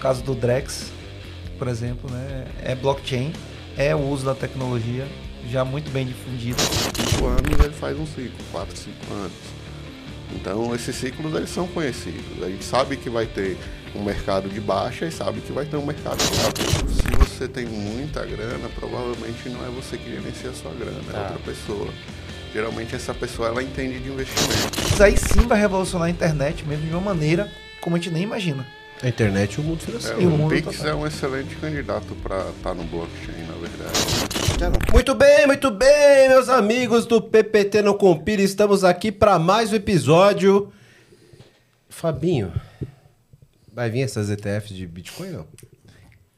caso do Drex, por exemplo, né? É blockchain, é o uso da tecnologia já muito bem difundido. Cinco anos ele faz um ciclo, quatro, cinco anos. Então esses ciclos eles são conhecidos. A gente sabe que vai ter um mercado de baixa e sabe que vai ter um mercado de alta. Se você tem muita grana, provavelmente não é você que gerencia a sua grana, é Tá. outra pessoa. Geralmente essa pessoa ela entende de investimento. Isso aí sim vai revolucionar a internet mesmo de uma maneira como a gente nem imagina. A internet e o mundo É, financeiro. E o o mundo Pix total. é um excelente candidato para estar no blockchain, na verdade. Muito bem, muito bem, meus amigos do PPT Não Compira. Estamos aqui para mais um episódio. Fabinho, vai vir essas ETFs de Bitcoin, não?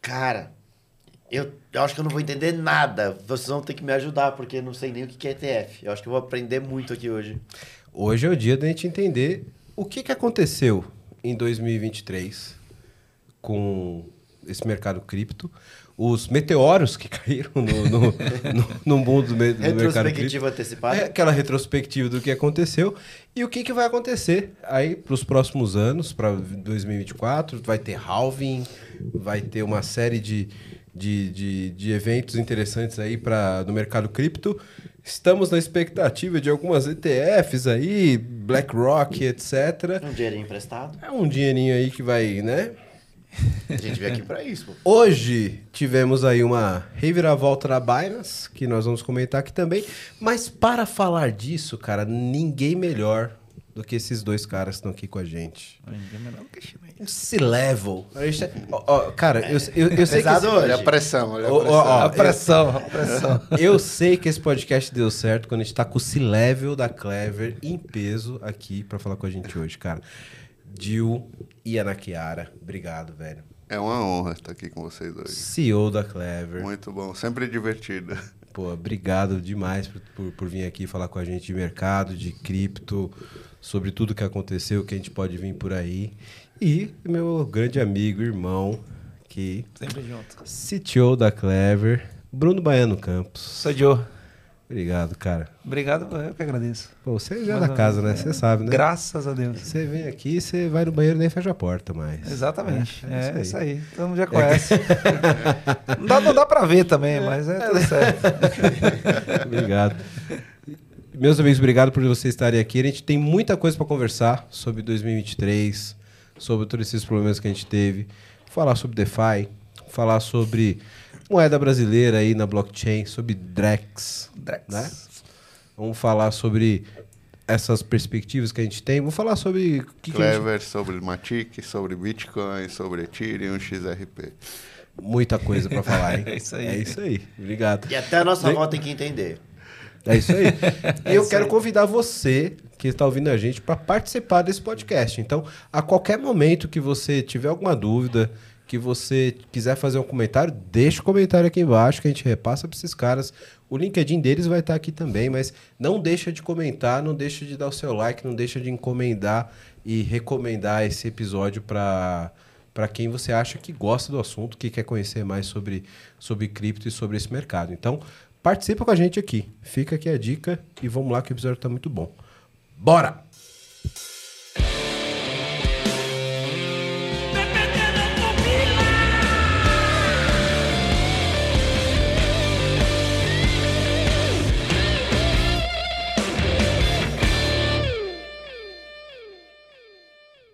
Cara, eu, eu acho que eu não vou entender nada. Vocês vão ter que me ajudar, porque eu não sei nem o que que é ETF. Eu acho que eu vou aprender muito aqui hoje. Hoje é o dia da gente entender o que, que aconteceu em 2023 com esse mercado cripto, os meteoros que caíram no, no, no, no mundo do, do mercado cripto. Retrospectiva antecipada. É aquela retrospectiva do que aconteceu e o que, que vai acontecer aí para os próximos anos, para 2024. Vai ter halving, vai ter uma série de, de, de, de eventos interessantes aí para no mercado cripto. Estamos na expectativa de algumas ETFs aí, BlackRock, etc. Um dinheirinho emprestado. É um dinheirinho aí que vai, né? A gente veio aqui pra isso, pô. Hoje tivemos aí uma reviravolta na Binance, que nós vamos comentar aqui também. Mas para falar disso, cara, ninguém melhor do que esses dois caras que estão aqui com a gente. C-Level. A gente é- ó, ó, Cara, eu, eu, eu sei que... Pesado esse- hoje. Olha a pressão, olha a pressão. ó, A pressão, a pressão. Eu sei que esse podcast deu certo quando a gente tá com o C-Level da Clever em peso aqui pra falar com a gente hoje, cara. Dil e Ana Chiara, obrigado, velho. É uma honra estar aqui com vocês hoje. CEO da Clever. Muito bom, sempre divertido. Pô, obrigado demais por, por, por vir aqui falar com a gente de mercado, de cripto, sobre tudo que aconteceu, que a gente pode vir por aí. E meu grande amigo, irmão, que Sempre junto. CTO da Clever, Bruno Baiano Campos. Sou Joe. Obrigado, cara. Obrigado, eu que agradeço. Pô, você já é da casa, né? vez, Você é. sabe, né? Graças a Deus. Você vem aqui, você vai no banheiro e nem fecha a porta mais. Exatamente. É, É, isso aí. Todo mundo já conhece. não, dá, não dá pra ver também, mas é tudo certo. Obrigado. Meus amigos, obrigado por vocês estarem aqui. A gente tem muita coisa para conversar sobre 2023, sobre todos esses problemas que a gente teve. Falar sobre DeFi, falar sobre moeda brasileira aí na blockchain, sobre Drex. Drex. Né? Vamos falar sobre essas perspectivas que a gente tem. Vamos falar sobre o que, que a gente... Clever, sobre Matic, sobre Bitcoin, sobre Ethereum, XRP. Muita coisa para falar, hein? É isso aí. É isso aí. Obrigado. E até a nossa Vem- avó tem que entender. É isso aí. e eu quero convidar você que está ouvindo a gente para participar desse podcast. Então, a qualquer momento que você tiver alguma dúvida, que você quiser fazer um comentário, deixa o comentário aqui embaixo que a gente repassa para esses caras. O LinkedIn deles vai estar aqui também, mas não deixa de comentar, não deixa de dar o seu like, não deixa de encomendar e recomendar esse episódio para para quem você acha que gosta do assunto, que quer conhecer mais sobre, sobre cripto e sobre esse mercado. Então, participa com a gente aqui. Fica aqui a dica e vamos lá que o episódio está muito bom. Bora!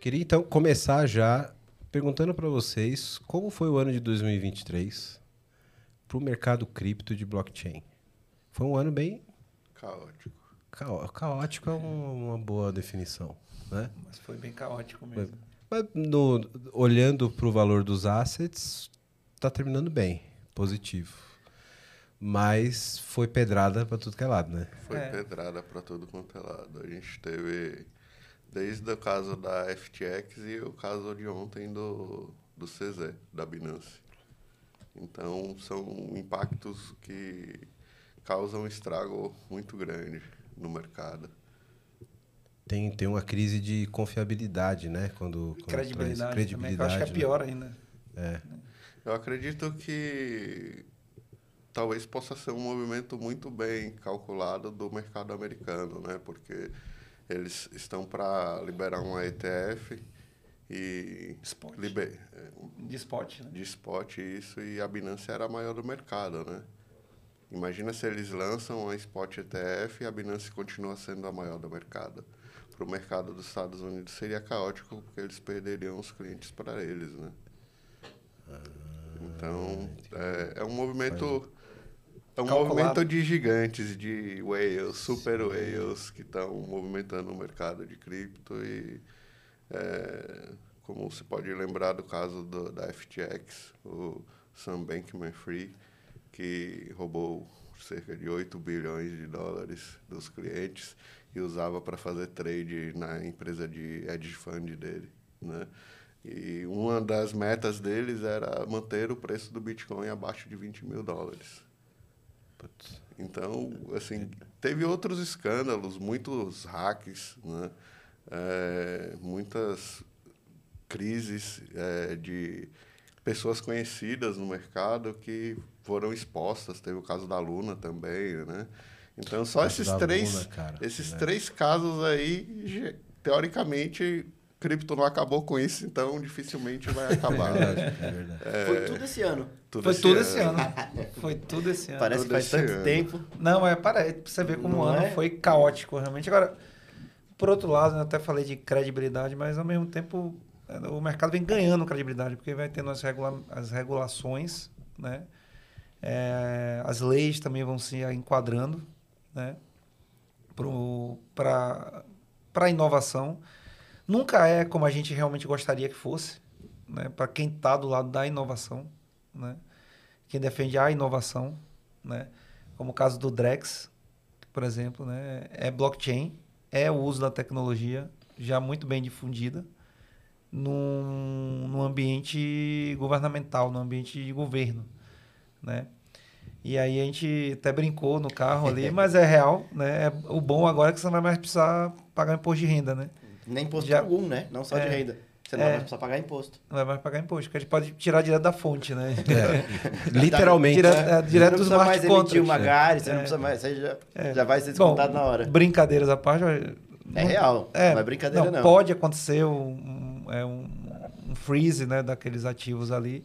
Queria então começar já perguntando para vocês como foi o ano de 2023 para o mercado cripto de blockchain. Foi um ano bem Caótico. caó- caótico, é um- uma boa definição, né? Mas foi bem caótico mesmo. Mas no- olhando para o valor dos assets, está terminando bem, positivo. Mas foi pedrada para tudo que é lado, né? Foi É. pedrada para tudo quanto é lado. A gente teve desde o caso da FTX e o caso de ontem do, do CZ, da Binance. Então, são impactos que causam um estrago muito grande no mercado. Tem, tem uma crise de confiabilidade, né? Quando, quando traz Credibilidade, também, eu acho que é né? pior ainda. Eu acredito que talvez possa ser um movimento muito bem calculado do mercado americano, né? Porque eles estão para liberar uma ETF e Spot. liber- De spot, né? de spot isso e a Binance era a maior do mercado, né? Imagina se eles lançam a Spot ETF e a Binance continua sendo a maior do mercado. Para o mercado dos Estados Unidos seria caótico porque eles perderiam os clientes para eles, né? Então é, é um movimento é um Calculado. movimento de gigantes, de whales, super whales que estão movimentando o mercado de cripto e é, como se pode lembrar do caso do, da FTX, o Sam Bankman-Fried, que roubou cerca de 8 bilhões de dólares dos clientes e usava para fazer trade na empresa de hedge fund dele, né? E uma das metas deles era manter o preço do Bitcoin abaixo de 20 mil dólares. Então, assim, teve outros escândalos, muitos hacks, né? É, muitas crises é, de pessoas conhecidas no mercado que foram expostas. Teve o caso da Luna também, né? Então, só esses três, Luna, cara, esses né? três casos aí, teoricamente, cripto não acabou com isso, então dificilmente vai acabar. É verdade, é verdade. Foi tudo esse ano. Tudo Foi esse tudo esse ano. Foi tudo esse ano. Parece que faz tanto ano. tempo. Não, é para pra você ver como o ano é? foi caótico, realmente. Agora, por outro lado, eu até falei de credibilidade, mas ao mesmo tempo eh, o mercado vem ganhando credibilidade, porque vai tendo as, regula as regulações, né? Eh, as leis também vão se enquadrando, né? Para a inovação. Nunca é como a gente realmente gostaria que fosse, né? Para quem está do lado da inovação, né? Quem defende a inovação, né? Como o caso do Drex, por exemplo, né? É blockchain, é o uso da tecnologia já muito bem difundida num, num ambiente governamental, num ambiente de governo, né? E aí a gente até brincou no carro ali, mas é real, né? É- o bom agora é que você não vai mais precisar pagar imposto de renda, né? Nem imposto Já- algum, né? Não só de É. renda. Você não É. vai precisar pagar imposto. Não vai mais pagar imposto, porque a gente pode tirar direto da fonte, né? É, literalmente. Direto, né? é, Você direto não dos precisa mais smart emitir contracts. uma GARI, você É. não precisa mais. Você já, É. já vai ser descontado Bom, na hora. Brincadeiras à parte. É não- real. não é brincadeira, não. Pode acontecer um, um, é um, um freeze né, daqueles ativos ali.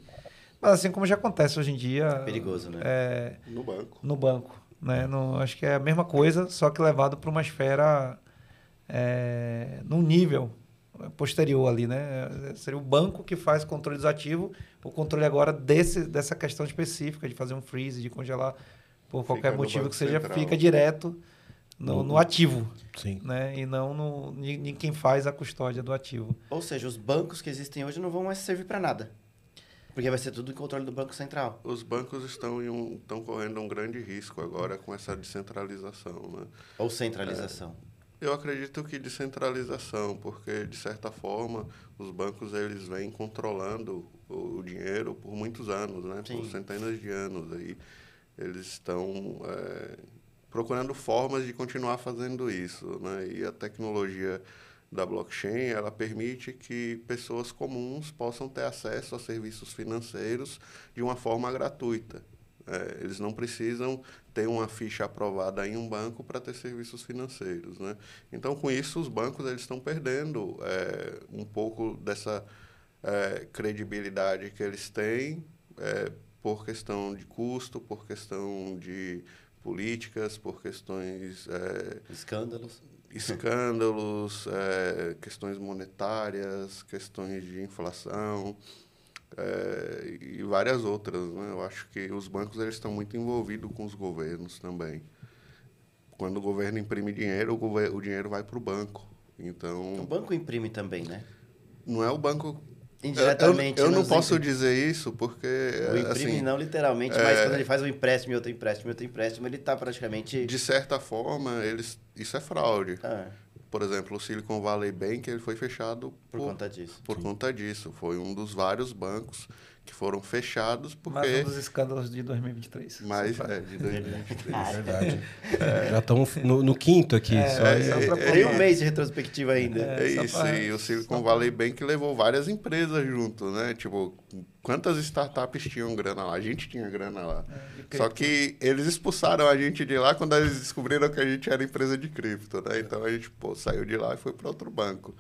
Mas assim como já acontece hoje em dia. Perigoso, né? é, No banco. no banco. Né? No, acho que é a mesma coisa, só que levado para uma esfera é, num nível posterior ali, né? Seria o banco que faz controle dos ativos, o controle agora desse, dessa questão específica de fazer um freeze, de congelar por Fica qualquer no motivo que seja, Central. fica direto no, no ativo, Sim. né? E não no, em em quem faz a custódia do ativo. Ou seja, os bancos que existem hoje não vão mais servir para nada. Porque vai ser tudo em controle do Banco Central. Os bancos estão, em um, estão correndo um grande risco agora com essa descentralização, né? Ou centralização. Eu acredito que descentralização, porque de certa forma os bancos eles vêm controlando o, o dinheiro por muitos anos, né? Por Sim. centenas de anos aí eles estão é, procurando formas de continuar fazendo isso, né? E a tecnologia da blockchain ela permite que pessoas comuns possam ter acesso a serviços financeiros de uma forma gratuita. É, eles não precisam ter uma ficha aprovada em um banco para ter serviços financeiros, né? Então, com isso, os bancos eles estão perdendo é, um pouco dessa é, credibilidade que eles têm é, por questão de custo, por questão de políticas, por questões Escândalos. escândalos, é, questões monetárias, questões de inflação é, e várias outras. Né? Eu acho que os bancos eles estão muito envolvidos com os governos também. Quando o governo imprime dinheiro, o, o dinheiro vai para o banco. O Então, banco imprime também, né? não é o banco. Indiretamente. Eu, eu não nos posso dizer isso porque. O imprime assim, não literalmente, mas quando ele faz um empréstimo e outro empréstimo outro empréstimo, ele tá praticamente. de certa forma, eles, isso é fraude. Ah, Por exemplo, o Silicon Valley Bank ele foi fechado por conta disso. por conta disso. Foi um dos vários bancos que foram fechados Mais um porque. dos escândalos de 2023. Mais, é, de 2023. Ah, É verdade. Já estão no, no quinto aqui. É, só é, só é, Tem provar. um mês de retrospectiva ainda. É, É, isso, pra- e o Silicon Valley Bank levou várias empresas junto, né? Tipo, quantas startups tinham grana lá? A gente tinha grana lá. É, Só que eles expulsaram a gente de lá quando eles descobriram que a gente era empresa de cripto, né? Então a gente, pô, saiu de lá e foi para outro banco.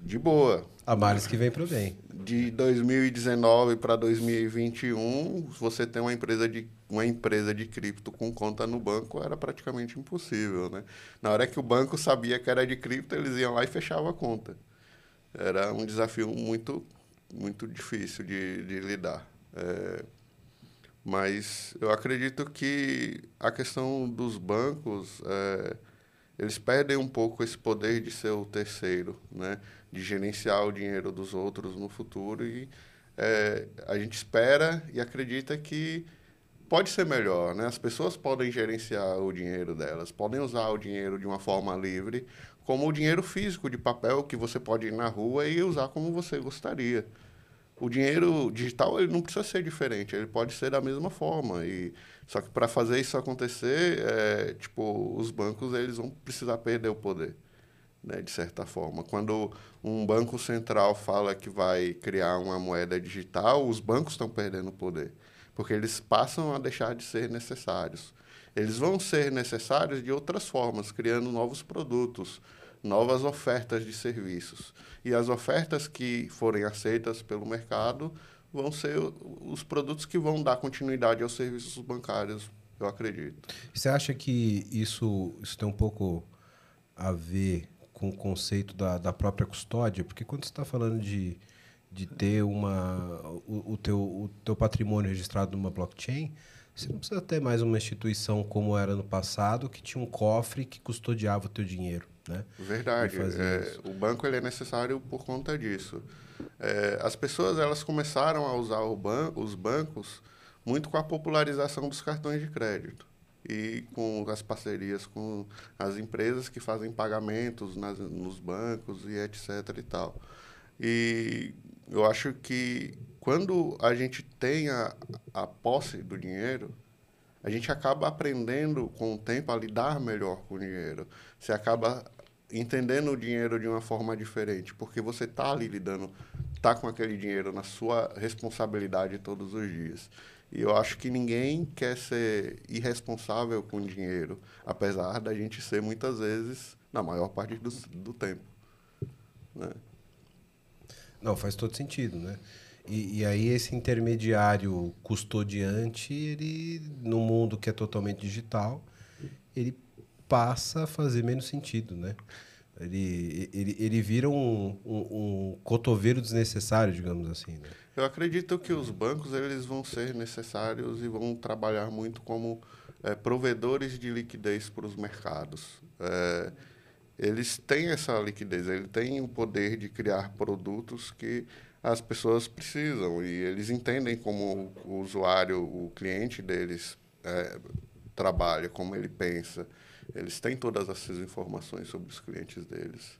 De boa. A males que vem pro bem. De 2019 para 2021, você ter uma empresa de uma empresa de cripto com conta no banco era praticamente impossível, né? Na hora que o banco sabia que era de cripto, eles iam lá e fechavam a conta. Era um desafio muito muito difícil de, de lidar. É, mas eu acredito que a questão dos bancos, é, eles perdem um pouco esse poder de ser o terceiro, né? De gerenciar o dinheiro dos outros no futuro. E é, a gente espera e acredita que pode ser melhor. Né? As pessoas podem gerenciar o dinheiro delas, podem usar o dinheiro de uma forma livre, como o dinheiro físico de papel que você pode ir na rua e usar como você gostaria o dinheiro digital ele não precisa ser diferente, ele pode ser da mesma forma. E só que para fazer isso acontecer, é, tipo, os bancos eles vão precisar perder o poder, né, de certa forma. Quando um banco central fala que vai criar uma moeda digital, os bancos estão perdendo poder, porque eles passam a deixar de ser necessários. Eles vão ser necessários de outras formas, criando novos produtos, novas ofertas de serviços. E as ofertas que forem aceitas pelo mercado vão ser os produtos que vão dar continuidade aos serviços bancários, eu acredito. Você acha que isso, isso tem um pouco a ver com o conceito da, da própria custódia? Porque quando você está falando de, de ter uma, o, o, teu, o teu patrimônio registrado numa blockchain, você não precisa ter mais uma instituição como era no passado, que tinha um cofre que custodiava o teu dinheiro. Né? Verdade. É, o banco ele é necessário por conta disso. É, as pessoas elas começaram a usar ban os bancos muito com a popularização dos cartões de crédito e com as parcerias com as empresas que fazem pagamentos nas, nos bancos e etc e tal. E eu acho que quando a gente tem a, a posse do dinheiro, a gente acaba aprendendo com o tempo a lidar melhor com o dinheiro. Você acaba entendendo o dinheiro de uma forma diferente, porque você está ali lidando, está com aquele dinheiro na sua responsabilidade todos os dias. E eu acho que ninguém quer ser irresponsável com dinheiro, apesar da gente ser muitas vezes, na maior parte do, do tempo. Né? Não, faz todo sentido, né? E, e, aí esse intermediário custodiante, ele no mundo que é totalmente digital, ele passa a fazer menos sentido, né? Ele, ele, ele vira um, um, um cotovelo desnecessário, digamos assim. Né? Eu acredito que os bancos eles vão ser necessários e vão trabalhar muito como é, provedores de liquidez para os mercados. É, eles têm essa liquidez, eles têm o poder de criar produtos que as pessoas precisam e eles entendem como o usuário, o cliente deles é, trabalha, como ele pensa. Eles têm todas essas informações sobre os clientes deles.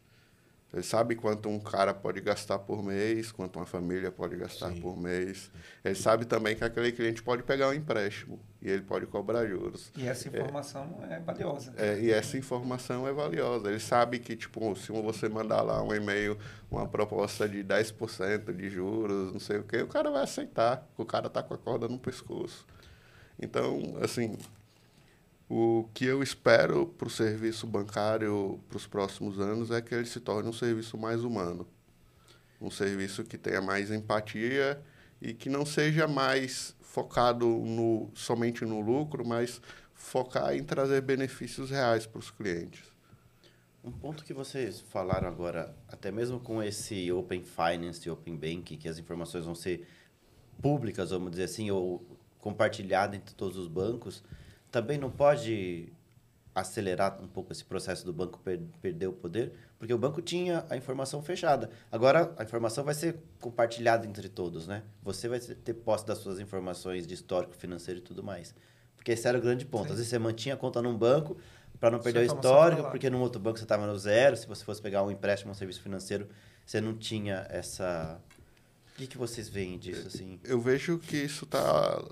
Eles sabem quanto um cara pode gastar por mês, quanto uma família pode gastar Sim. por mês. Ele sabe também que aquele cliente pode pegar um empréstimo e ele pode cobrar juros. E essa informação é, é valiosa. É, e essa informação é valiosa. Ele sabe que, tipo, se você mandar lá um e-mail, uma proposta de 10% de juros, não sei o quê, o cara vai aceitar. O cara está com a corda no pescoço. Então, assim, o que eu espero para o serviço bancário para os próximos anos é que ele se torne um serviço mais humano. Um serviço que tenha mais empatia e que não seja mais focado no, somente no lucro, mas focar em trazer benefícios reais para os clientes. Um ponto que vocês falaram agora, até mesmo com esse Open Finance e Open Bank, que as informações vão ser públicas, vamos dizer assim, ou compartilhadas entre todos os bancos, também não pode acelerar um pouco esse processo do banco per perder o poder, porque o banco tinha a informação fechada. Agora a informação vai ser compartilhada entre todos, né? Você vai ter posse das suas informações de histórico financeiro e tudo mais. Porque esse era o grande ponto. Sim. Às vezes você mantinha a conta num banco para não perder o histórico, porque num outro banco você estava no zero. Se você fosse pegar um empréstimo, um serviço financeiro, você não tinha essa... O que, que vocês veem disso, assim? Eu vejo que isso está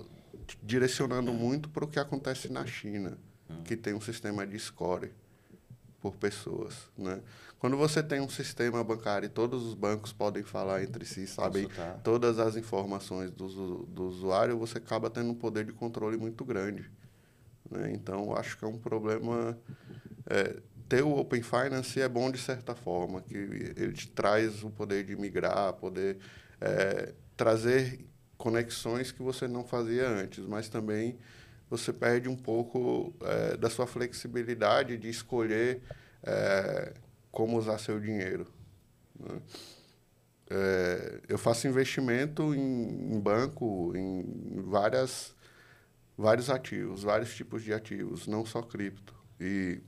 direcionando muito para o que acontece na China, que tem um sistema de score por pessoas, né? Quando você tem um sistema bancário e todos os bancos podem falar entre si, sabem todas as informações do, do usuário, você acaba tendo um poder de controle muito grande. Né? Então, acho que é um problema... É, ter o Open Finance é bom de certa forma, que ele te traz o poder de migrar, poder é, trazer conexões que você não fazia antes, mas também você perde um pouco é, da sua flexibilidade de escolher é, como usar seu dinheiro. Né? É, eu faço investimento em, em, banco, em várias, vários ativos, vários tipos de ativos, não só cripto. E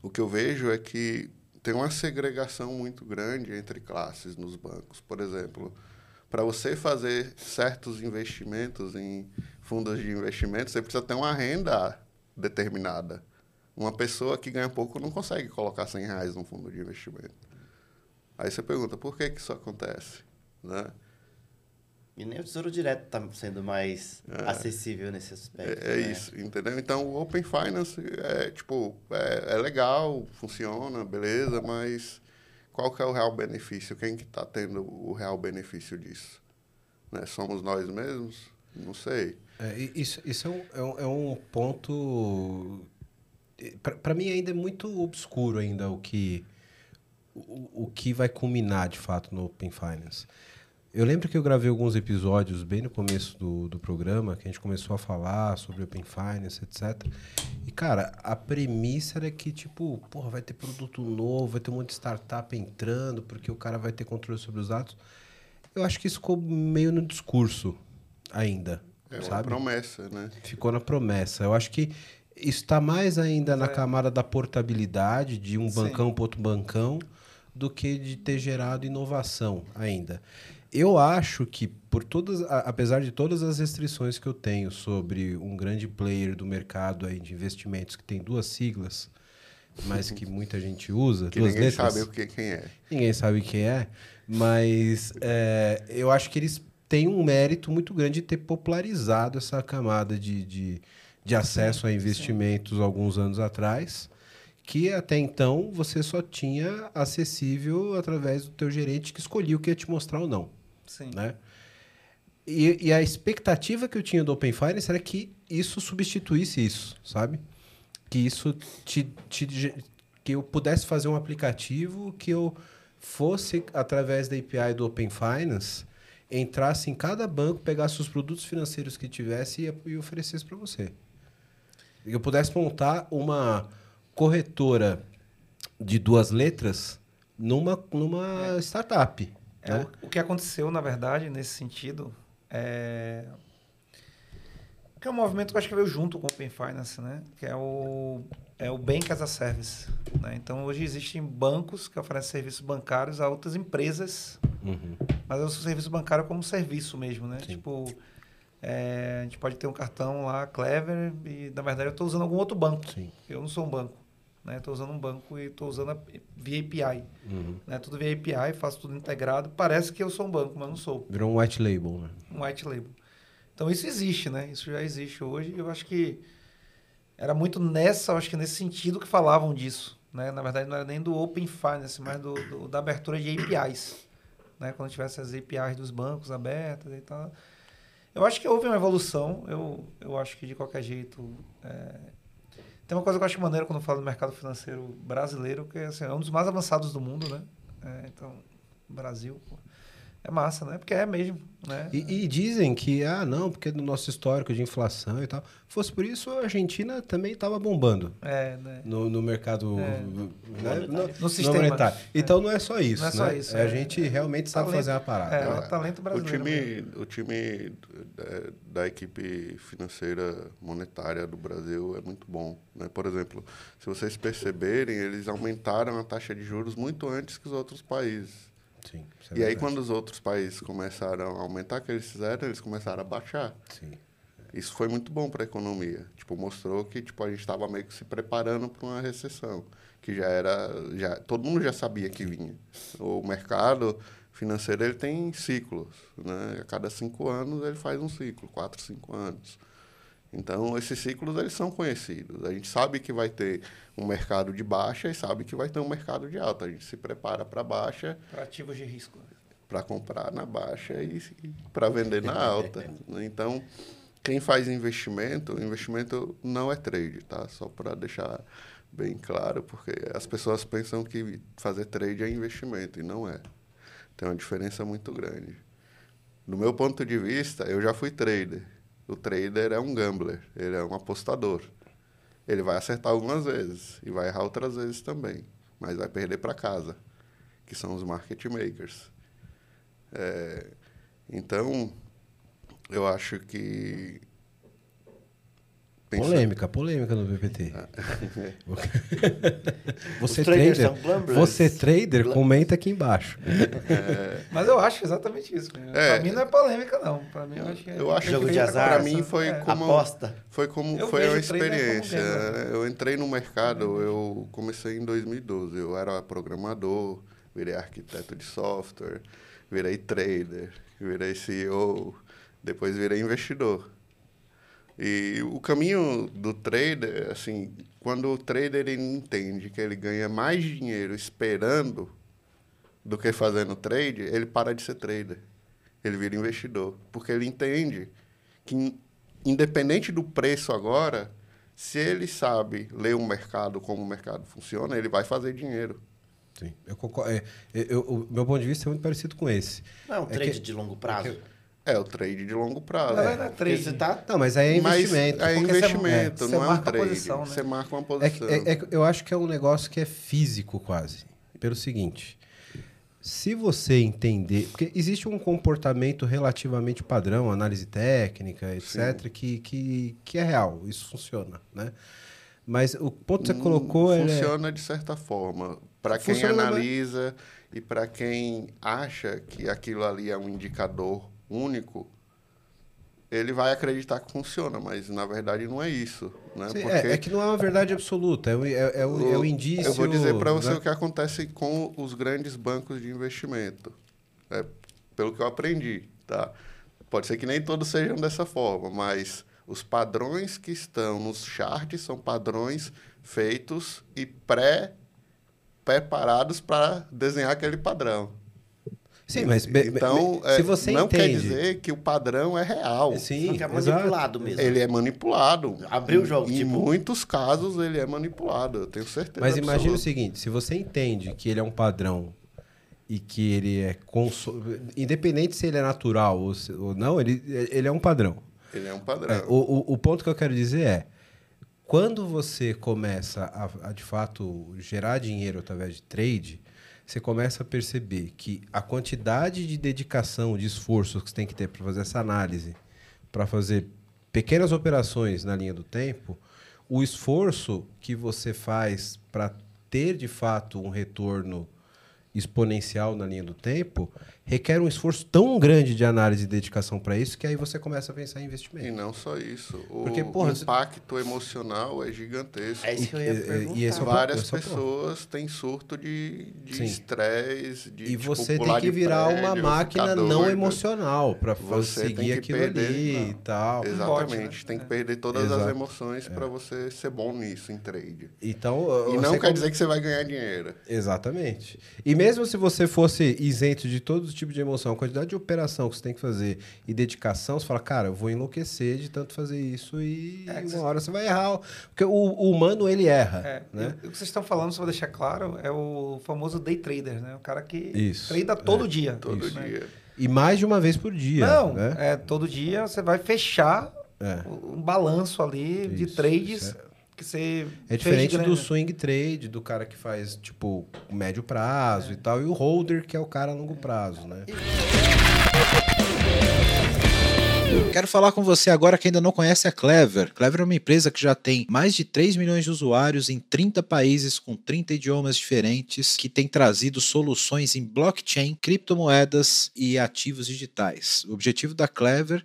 o que eu vejo é que tem uma segregação muito grande entre classes nos bancos. Por exemplo, para você fazer certos investimentos em fundos de investimento, você precisa ter uma renda determinada. Uma pessoa que ganha pouco não consegue colocar 100 reais num fundo de investimento. Aí você pergunta, por que, que isso acontece? Né? E nem o Tesouro Direto está sendo mais é, acessível nesse aspecto. É, é né? isso, entendeu? Então, o Open Finance é, tipo, é, é, legal, funciona, beleza, mas qual que é o real benefício? Quem que está tendo o real benefício disso? Né? Somos nós mesmos? Não sei. É, isso isso é, um, é, um, é ponto... Para mim ainda é muito obscuro ainda o que, o, o que vai culminar, de fato, no Open Finance. Eu lembro que eu gravei alguns episódios bem no começo do, do programa, que a gente começou a falar sobre Open Finance, etc. E, cara, a premissa era que, tipo, porra, vai ter produto novo, vai ter um monte de startup entrando, porque o cara vai ter controle sobre os dados. Eu acho que isso ficou meio no discurso ainda. É sabe? uma promessa, né? Ficou na promessa. Eu acho que isso está mais ainda na é. camada da portabilidade, de um Sim. bancão para outro bancão, do que de ter gerado inovação ainda eu acho que, por todas, apesar de todas as restrições que eu tenho sobre um grande player do mercado aí de investimentos que tem duas siglas, mas que muita gente usa, que duas ninguém letras. sabe o que, quem é. Ninguém sabe quem é, mas é, eu acho que eles têm um mérito muito grande de ter popularizado essa camada de, de, de acesso a investimentos alguns anos atrás que até então você só tinha acessível através do teu gerente que escolhia o que ia te mostrar ou não. Sim. Né? E, e, a expectativa que eu tinha do Open Finance era que isso substituísse isso, sabe? Que isso te, te, que eu pudesse fazer um aplicativo que eu fosse através da API do Open Finance entrasse em cada banco, pegasse os produtos financeiros que tivesse e, e oferecesse para você. E eu pudesse montar uma corretora de duas letras numa, numa é. startup. É, né? o, o, que aconteceu, na verdade, nesse sentido, é... Que é um movimento que eu acho que veio junto com o Open Finance, né? Que é o, é o Bank as a Service. Né? Então, hoje existem bancos que oferecem serviços bancários a outras empresas, uhum. mas é o serviço bancário como serviço mesmo, né? Sim. Tipo, é, a gente pode ter um cartão lá, Clever, e na verdade eu estou usando algum outro banco. Sim. Eu não sou um banco. Estou usando um banco e estou usando a, via API. Uhum. Né? Tudo via API, faço tudo integrado. Parece que eu sou um banco, mas não sou. Virou um white label, né? Um white label. Então isso existe, né? Isso já existe hoje. Eu acho que era muito nessa, acho que nesse sentido que falavam disso. Né? Na verdade, não era nem do Open Finance, mas do, do da abertura de APIs. Né? Quando tivesse as APIs dos bancos abertas e tal. Eu acho que houve uma evolução. Eu, eu acho que de qualquer jeito. É, tem uma coisa que eu acho maneiro quando eu falo do mercado financeiro brasileiro, que assim, é um dos mais avançados do mundo, né? É, então, Brasil, pô, é massa, né? Porque é mesmo, né? E, e, dizem que, ah, não, porque do nosso histórico de inflação e tal. Fosse por isso, a Argentina também estava bombando. É, né? No, no mercado... É. Né? No, no sistema. monetário. Então, não é só isso, Não é só né? isso, É, A é. gente realmente sabe Talento. fazer uma parada. É, né? o talento O brasileiro. mesmo. time, o time é, da equipe financeira monetária do Brasil é muito bom. Né? Por exemplo, se vocês perceberem, eles aumentaram a taxa de juros muito antes que os outros países. Sim, é e aí, quando os outros países começaram a aumentar, o que eles fizeram? Eles começaram a baixar. Sim. Isso foi muito bom para a economia. Tipo, mostrou que tipo, a gente estava meio que se preparando para uma recessão, que já era, já todo mundo já sabia que vinha. O mercado financeiro ele tem ciclos, né? A cada cinco anos ele faz um ciclo, quatro, cinco anos. Então esses ciclos eles são conhecidos. A gente sabe que vai ter um mercado de baixa e sabe que vai ter um mercado de alta. A gente se prepara para baixa Para ativos de risco. para comprar na baixa e, para vender na alta. Então, quem faz investimento, investimento não é trade, tá? Só para deixar bem claro, porque as pessoas pensam que fazer trade é investimento, e não é. Tem uma diferença muito grande. Do meu ponto de vista, eu já fui trader. O trader é um gambler, ele é um apostador. Ele vai acertar algumas vezes e vai errar outras vezes também, mas vai perder para casa, que são os market makers. É, então, eu acho que pensa- Polêmica, polêmica no VPT. você Os traders trader, você trader, comenta aqui embaixo. Mas eu acho exatamente isso. É. Pra mim não é polêmica, não. Pra mim eu acho que é Eu acho Jogo que de azar. para mim foi É. como Aposta. foi como Eu foi como experiência. gambler. né? Eu entrei no mercado, eu comecei em 2012. Eu era programador, virei arquiteto de software, virei trader, virei CEO, depois virei investidor. E o caminho do trader, assim, quando o trader ele entende que ele ganha mais dinheiro esperando do que fazendo trade, ele para de ser trader. Ele vira investidor. Porque ele entende que, in- independente do preço agora, se ele sabe ler o mercado, como o mercado funciona, ele vai fazer dinheiro. Sim, eu concordo. é, eu- o meu ponto de vista é muito parecido com esse. Não é um É trade que- de longo prazo. É o trade de longo prazo. Não, não é trade. você tá... Não, mas aí é Mas investimento. é porque você- investimento, é, você não é um trade. posição, né? Você marca uma É, posição. é- é eu acho que é um negócio que é físico quase. Pelo seguinte, se você entender... Porque existe um comportamento relativamente padrão, análise técnica, etc., que, que, que é real, isso funciona, né? Mas o ponto que você Hum, colocou... é- Funciona de certa forma. Para quem mas- analisa e para quem acha que aquilo ali é um indicador único, ele vai acreditar que funciona, mas na verdade não é isso. Né? Sim, Porque é, é que não é uma verdade absoluta, é o, é, é o, é o indício... Eu vou dizer para você né? o que acontece com os grandes bancos de investimento. É, pelo que eu aprendi, tá? Pode ser que nem todos sejam dessa forma, mas os padrões que estão nos charts são padrões feitos e pré preparados para desenhar aquele padrão. Sim, mas então, se é, você não quer entende... dizer que o padrão é real. Sim, é exato. manipulado mesmo. Ele é manipulado. Abriu o jogo, Em tipo- muitos casos ele é manipulado, eu tenho certeza. Mas imagina o seguinte, se você entende que ele é um padrão e que ele é conso... independente se ele é natural ou, se- ou não, ele, ele é um padrão. Ele é um padrão. É, o, o, o ponto que eu quero dizer é, quando você começa a, a, de fato gerar dinheiro através de trade, você começa a perceber que a quantidade de dedicação, de esforço que você tem que ter para fazer essa análise, para fazer pequenas operações na linha do tempo, o esforço que você faz para ter de fato um retorno exponencial na linha do tempo requer um esforço tão grande de análise e dedicação para isso que aí você começa a pensar em E investimento. não só isso. O Porque, porra, impacto emocional é gigantesco. É isso que eu ia E- e- perguntar. e esse é Várias é pessoas têm surto de de Sim. estresse, de E tipo, você tem que de virar prédio, uma ficar máquina não emocional para Você tem seguir que aquilo perder- ali não. e tal. Exatamente. Bote, né? Tem que perder todas Exato. as emoções para você ser bom nisso em trade. Então, E você não quer come- dizer que você vai ganhar dinheiro. Exatamente. E mesmo se você fosse isento de todo tipo de emoção, a quantidade de operação que você tem que fazer e dedicação, você fala, cara, eu vou enlouquecer de tanto fazer isso e É, uma hora você vai errar. Porque o, o humano, ele erra. É, né? o que vocês estão falando, só vou deixar claro, é o famoso day trader, né? O cara que Isso, trada todo é, dia. Todo né? dia. E mais de uma vez por dia. Não, né? é todo dia você vai fechar É. um balanço ali de Isso, trades isso que você É diferente do swing trade, do cara que faz, tipo, médio prazo e tal, e o holder, que é o cara a longo prazo, né? Quero falar com você agora que ainda não conhece a Clever. Clever é uma empresa que já tem mais de 3 milhões de usuários em 30 países com 30 idiomas diferentes, que tem trazido soluções em blockchain, criptomoedas e ativos digitais. O objetivo da Clever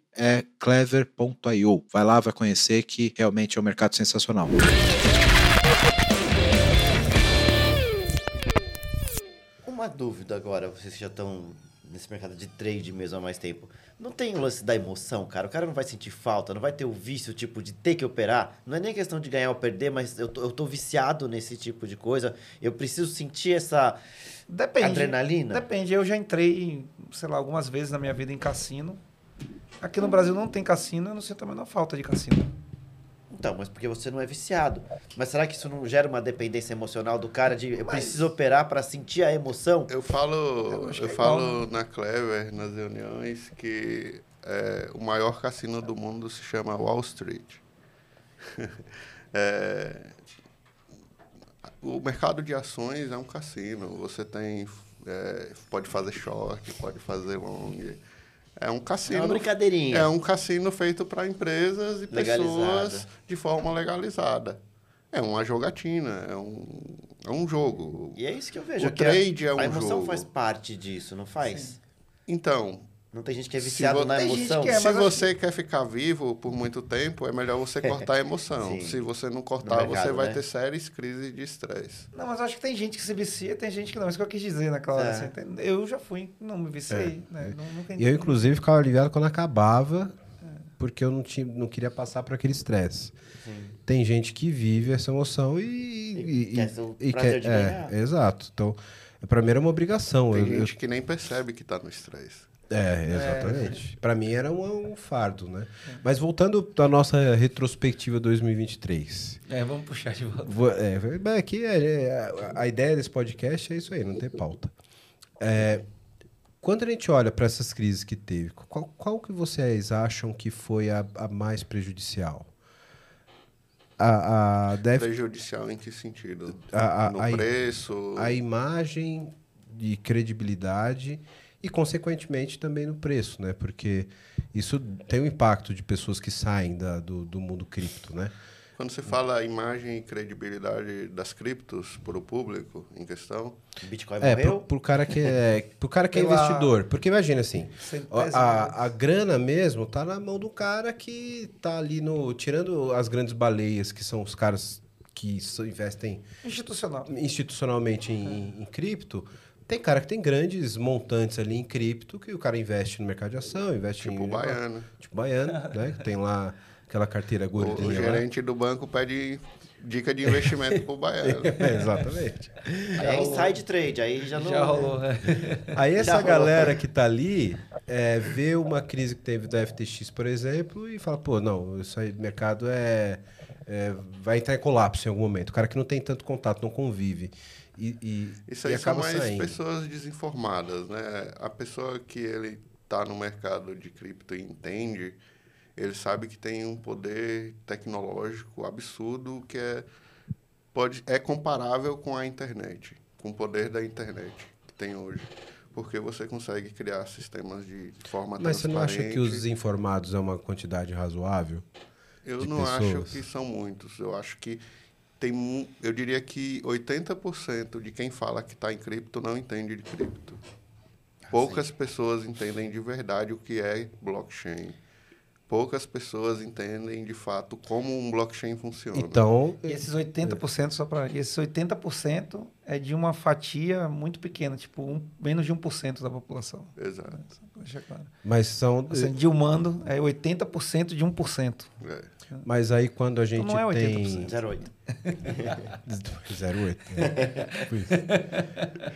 é clever.io. Vai lá, vai conhecer que realmente é um mercado sensacional. uma dúvida agora, vocês já estão nesse mercado de trade mesmo há mais tempo. Não tem o lance da emoção, cara. O cara não vai sentir falta, não vai ter o vício, tipo, de ter que operar. Não é nem questão de ganhar ou perder, mas eu tô, eu tô viciado nesse tipo de coisa. Eu preciso sentir essa Depende. adrenalina. Depende. Eu já entrei, sei lá, algumas vezes na minha vida em cassino. Aqui no Brasil não tem cassino, eu não sinto a menor falta de cassino. Então, mas porque você não é viciado. Mas será que isso não gera uma dependência emocional do cara de eu preciso operar para sentir a emoção? Eu falo, Eu eu, acho que é falo igual, na Clever, nas reuniões, que é, o maior cassino do mundo se chama Wall Street. É, o mercado de ações é um cassino. Você tem, é, pode fazer short, pode fazer long. É um É cassino. uma brincadeirinha. É um cassino feito para empresas e Legalizada. pessoas de forma legalizada. É uma jogatina, é um, é um jogo. E é isso que eu vejo. O a- trade é um A emoção jogo. faz parte disso, não faz? Então, Não tem gente que é Se viciado vo- na emoção? que é, se você quer ficar vivo por muito tempo, é melhor você cortar a emoção. Se você não cortar, mercado, você vai né? ter sérias crises de estresse. Não, mas eu acho que tem gente que se vicia, tem gente que não. Isso que eu quis dizer naquela hora. É. assim, eu já fui, não me viciei. Né? Não, nunca E eu, inclusive, ficava aliviado quando acabava, porque eu não, tinha, não queria passar por aquele estresse. Tem gente que vive essa emoção e. E e- quer o e prazer de é, ganhar. exato. Então, pra mim era uma obrigação. Tem Eu- eu- gente que nem percebe que está no estresse. É, exatamente. Pra mim era um, um fardo, né? Mas voltando à nossa retrospectiva 2023. É, vamos puxar de volta. Vou- É, aqui é- é- a ideia desse podcast é isso aí, não ter pauta. É, quando a gente olha para essas crises que teve, qual, qual que vocês acham que foi a, a mais prejudicial? A, a, deve, Prejudicial em que sentido? A- a- no a- preço? a imagem de credibilidade e, consequentemente, também no preço, né? Porque isso tem um impacto de pessoas que saem da- do, do mundo cripto, né? Quando você fala imagem e credibilidade das criptos para o público em questão, O Bitcoin É, morreu? pro, pro cara que é, pro cara que é investidor. Porque imagina assim, a, a grana mesmo tá na mão do cara que tá ali no... Tirando as grandes baleias, que são os caras que investem Institucional. institucionalmente em, em cripto, tem cara que tem grandes montantes ali em cripto que o cara investe no mercado de ação, investe tipo em... o baiano. Tipo baiano, né? Que tem lá aquela carteira O, o gordinha lá. gerente do banco pede dica de investimento para o baiano. É, exatamente. Aí é inside trade, aí já não... Já rolou, né? Aí essa rolou. galera que tá ali é, vê uma crise que teve da FTX, por exemplo, e fala, pô, não, isso aí, mercado é, é- vai entrar em colapso em algum momento. O cara que não tem tanto contato, não convive. E, e, Isso e aí são acaba mais saindo. pessoas desinformadas, né? A pessoa que ele está no mercado de cripto e entende, ele sabe que tem um poder tecnológico absurdo que é, pode, é comparável com a internet, com o poder da internet que tem hoje. Porque você consegue criar sistemas de forma Mas você não acha que os desinformados é uma quantidade razoável? Eu não acho pessoas? que são muitos. Eu acho que tem, eu diria que 80% de quem fala que está em cripto não entende de cripto. Poucas pessoas entendem de verdade o que é blockchain. Poucas pessoas entendem de fato como um blockchain funciona. Então, E esses 80%, só para. Esses 80% é de uma fatia muito pequena, tipo, um, menos de 1% da população. Exato. Deixar claro. mas são. Assim, Dilmando é 80% de 1%. É. Mas aí quando a gente não é tem. 08. 08. né?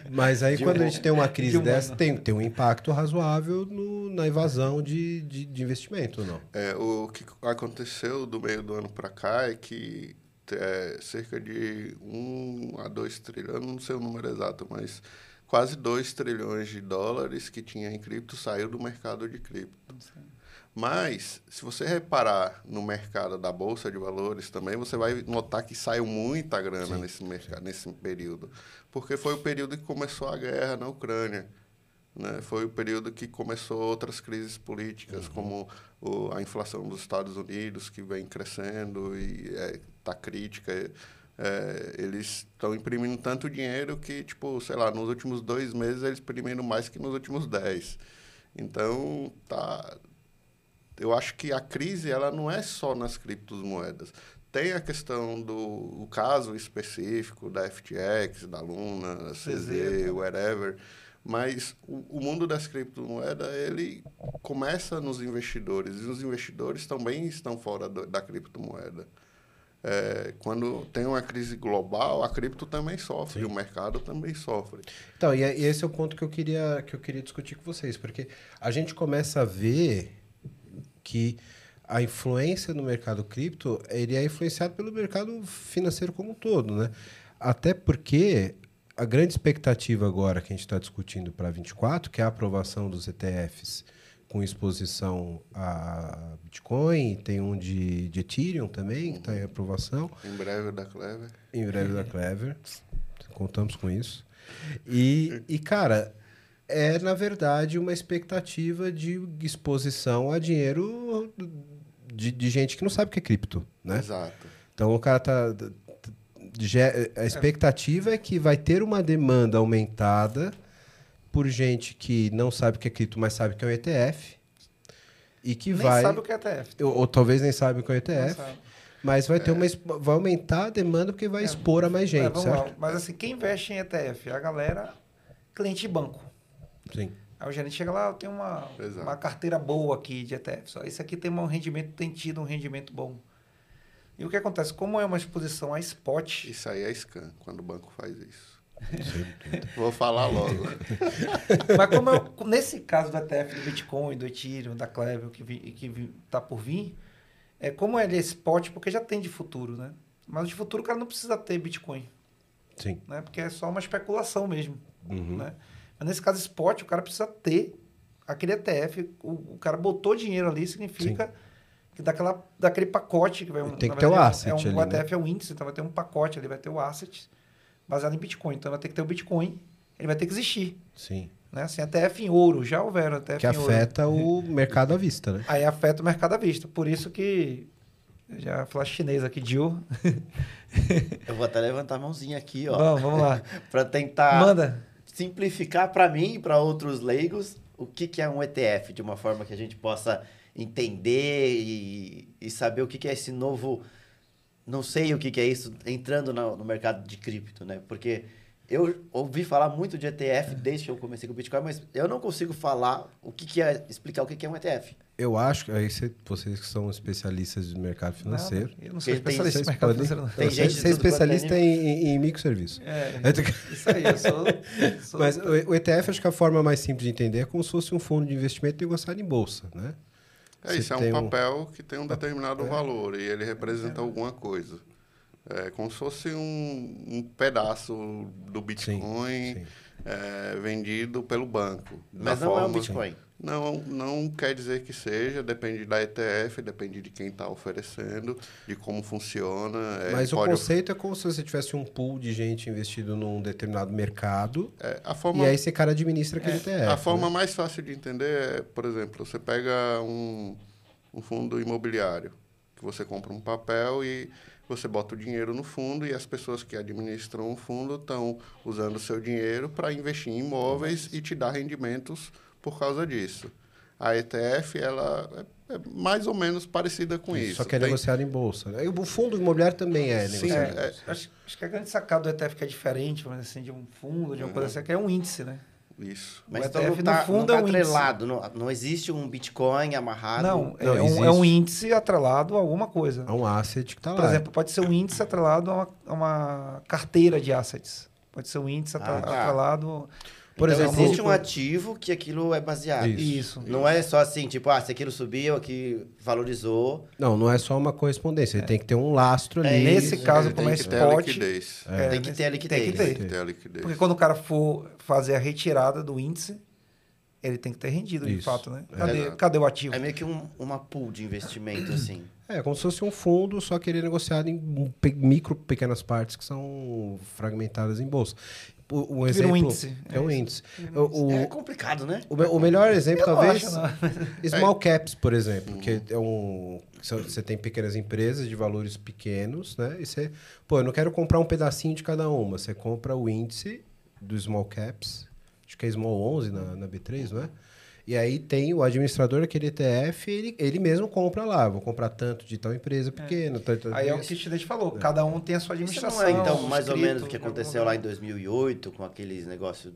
Mas aí quando a gente tem uma crise Dilma, dessa, tem, tem um impacto razoável no- na evasão de, de, de investimento, ou não? É, o que aconteceu do meio do ano para cá é que é, cerca de 1 a 2 trilhões, não sei o número exato, mas quase 2 trilhões de dólares que tinha em cripto saiu do mercado de cripto. Mas, se você reparar no mercado da Bolsa de Valores também, você vai notar que saiu muita grana nesse, mercado, nesse período. Porque foi o período que começou a guerra na Ucrânia. Né? Foi o período que começou outras crises políticas, como o, a inflação dos Estados Unidos, que vem crescendo e está crítica. É, eles estão imprimindo tanto dinheiro que, tipo, sei lá, nos últimos dois meses eles imprimiram mais que nos últimos dez. Então, tá, eu acho que a crise ela não é só nas criptomoedas. tem a questão do o caso específico da FTX, da Luna, CZ, CZ, whatever, mas o, o mundo das criptomoedas, ele começa nos investidores, e os investidores também estão fora do- da criptomoeda. É, quando tem uma crise global, a cripto também sofre, o mercado também sofre. Então, e, é- e esse é o ponto que eu queria que eu queria discutir com vocês, porque a gente começa a ver que a influência no mercado cripto ele é influenciado pelo mercado financeiro como um todo, né? Até porque a grande expectativa agora que a gente está discutindo para 24, que é a aprovação dos ETFs com exposição a Bitcoin, tem um de, de Ethereum também, que está em aprovação. Em breve, da Clever. Em breve da Clever. Contamos com isso. E, e, cara, é na verdade uma expectativa de exposição a dinheiro de, de gente que não sabe o que é cripto, né? Exato. Então o cara tá. A expectativa é que vai ter uma demanda aumentada por gente que não sabe o que é cripto, mas sabe que é um ETF. E que Nem vai. sabe o que é ETF. Ou, ou talvez nem sabe o que é ETF. Mas vai ter uma expo- vai aumentar a demanda porque vai expor a mais É, gente, vamos certo? lá. Mas assim, quem investe em ETF? A galera, cliente de banco. Sim. Aí o gerente chega lá, eu tenho uma, Exato. uma carteira boa aqui de ETF. Só esse aqui tem um rendimento, tem tido um rendimento bom. E o que acontece? Como é uma exposição a spot, Isso aí é scam, quando o banco faz isso. Vou falar logo. mas como eu, nesse caso do ETF do Bitcoin, do Ethereum, da Clever, que, vi, que vi- tá por vir, é como ele é spot, porque já tem de futuro, né? Mas de futuro o cara não precisa ter Bitcoin, Sim. né? Porque é só uma especulação mesmo, Uhum. né? Mas nesse caso spot, o cara precisa ter aquele ETF, o, o cara botou dinheiro ali, significa que daquela, daquele pacote que vai... Tem na que ter o verdade, asset é um, ali, O né? ETF é um índice, então vai ter um pacote ali, vai ter o asset baseado em Bitcoin. Então vai ter que ter o Bitcoin, ele vai ter que existir. Sim. Né? Assim, ETF em ouro, já houveram ETF Que em ouro. afeta o mercado à vista, né? Aí afeta o mercado à vista. Por isso que. Já falar chinês aqui, Jiu. Eu vou até levantar a mãozinha aqui, ó. Vamos, vamos lá. Para tentar Manda. Simplificar para mim e para outros leigos o que, que é um ETF, de uma forma que a gente possa entender e, e saber o que, que é esse novo. Não sei o que, que é isso entrando na- no mercado de cripto, né? Porque eu ouvi falar muito de ETF desde que eu comecei com o Bitcoin, mas eu não consigo falar o que, que é, explicar o que, que é um ETF. Eu acho que aí cê- vocês que são especialistas de mercado financeiro. Nada, eu não sou especialista em mercado financeiro, não. Tem você, gente você é é especialista em, em, em microserviço. É, isso aí, eu sou. sou Mas o, o ETF, acho que a forma mais simples de entender é como se fosse um fundo de investimento negociado em bolsa, né? É Você isso, é tem um um- papel que tem um determinado valor e ele representa alguma coisa. É como se fosse um, um pedaço do Bitcoin sim. É, vendido pelo banco. Mas não é um forma- Bitcoin. Não, não quer dizer que seja, depende da ETF, depende de quem está oferecendo, de como funciona. é, Mas o pode- conceito é como se você tivesse um pool de gente investido num determinado mercado é, a forma, e aí esse cara administra aquele ETF. a forma né? mais fácil de entender é, por exemplo, você pega um, um fundo imobiliário, que você compra um papel e você bota o dinheiro no fundo e as pessoas que administram o fundo estão usando o seu dinheiro para investir em imóveis e te dar rendimentos por causa disso. A ETF, ela é, é mais ou menos parecida com isso. Só que é Tem- negociado em bolsa. né? E O fundo imobiliário também é Sim, negociado. É, bolsa. acho, acho que a grande sacada do ETF que é diferente, dizer assim, de um fundo, de uma coisa assim, é que é um índice, né? Isso. Mas O ETF tá, no fundo não tá é um índice. atrelado, não, não existe um Bitcoin amarrado. Não, é, não, um, é um índice atrelado a alguma coisa. É um asset que está lá. Por exemplo, pode ser um índice atrelado a uma, a uma carteira de assets. Pode ser um índice Ah, tá. Por então exemplo, existe um ativo que aquilo é baseado. Isso. Isso. Não é só assim, tipo, ah, se aquilo subiu, aqui valorizou. Não, não é só uma correspondência. Ele tem que ter um lastro ali. Nesse caso, como tem é que ter a spot, liquidez. É, tem que ter a liquidez. Tem que Tem ter. que ter a liquidez. Porque quando o cara for fazer a retirada do índice, ele tem que ter rendido, de Isso. fato, né? É. Cadê, cadê o ativo? É meio que um, uma pool de investimento, assim. É, como se fosse um fundo, só que ele é negociado em micro pequenas partes que são fragmentadas em bolsa. O, um exemplo um índice. É um É índice. O, o- É complicado, né? o o melhor exemplo, Eu não talvez, acho, small caps, por exemplo, que é um você tem pequenas empresas de valores pequenos, né? E você, pô, eu não quero comprar um pedacinho de cada uma. Você compra o índice do small caps, acho que é small 11 na, na B3, não é? E aí tem o administrador daquele ETF, ele, ele mesmo compra lá. Vou comprar tanto de tal empresa pequena. tal- tal- Aí é o que o Student falou, cada um tem a sua Isso administração. não é, então, mais ou menos o que aconteceu lá em 2008, com aqueles negócios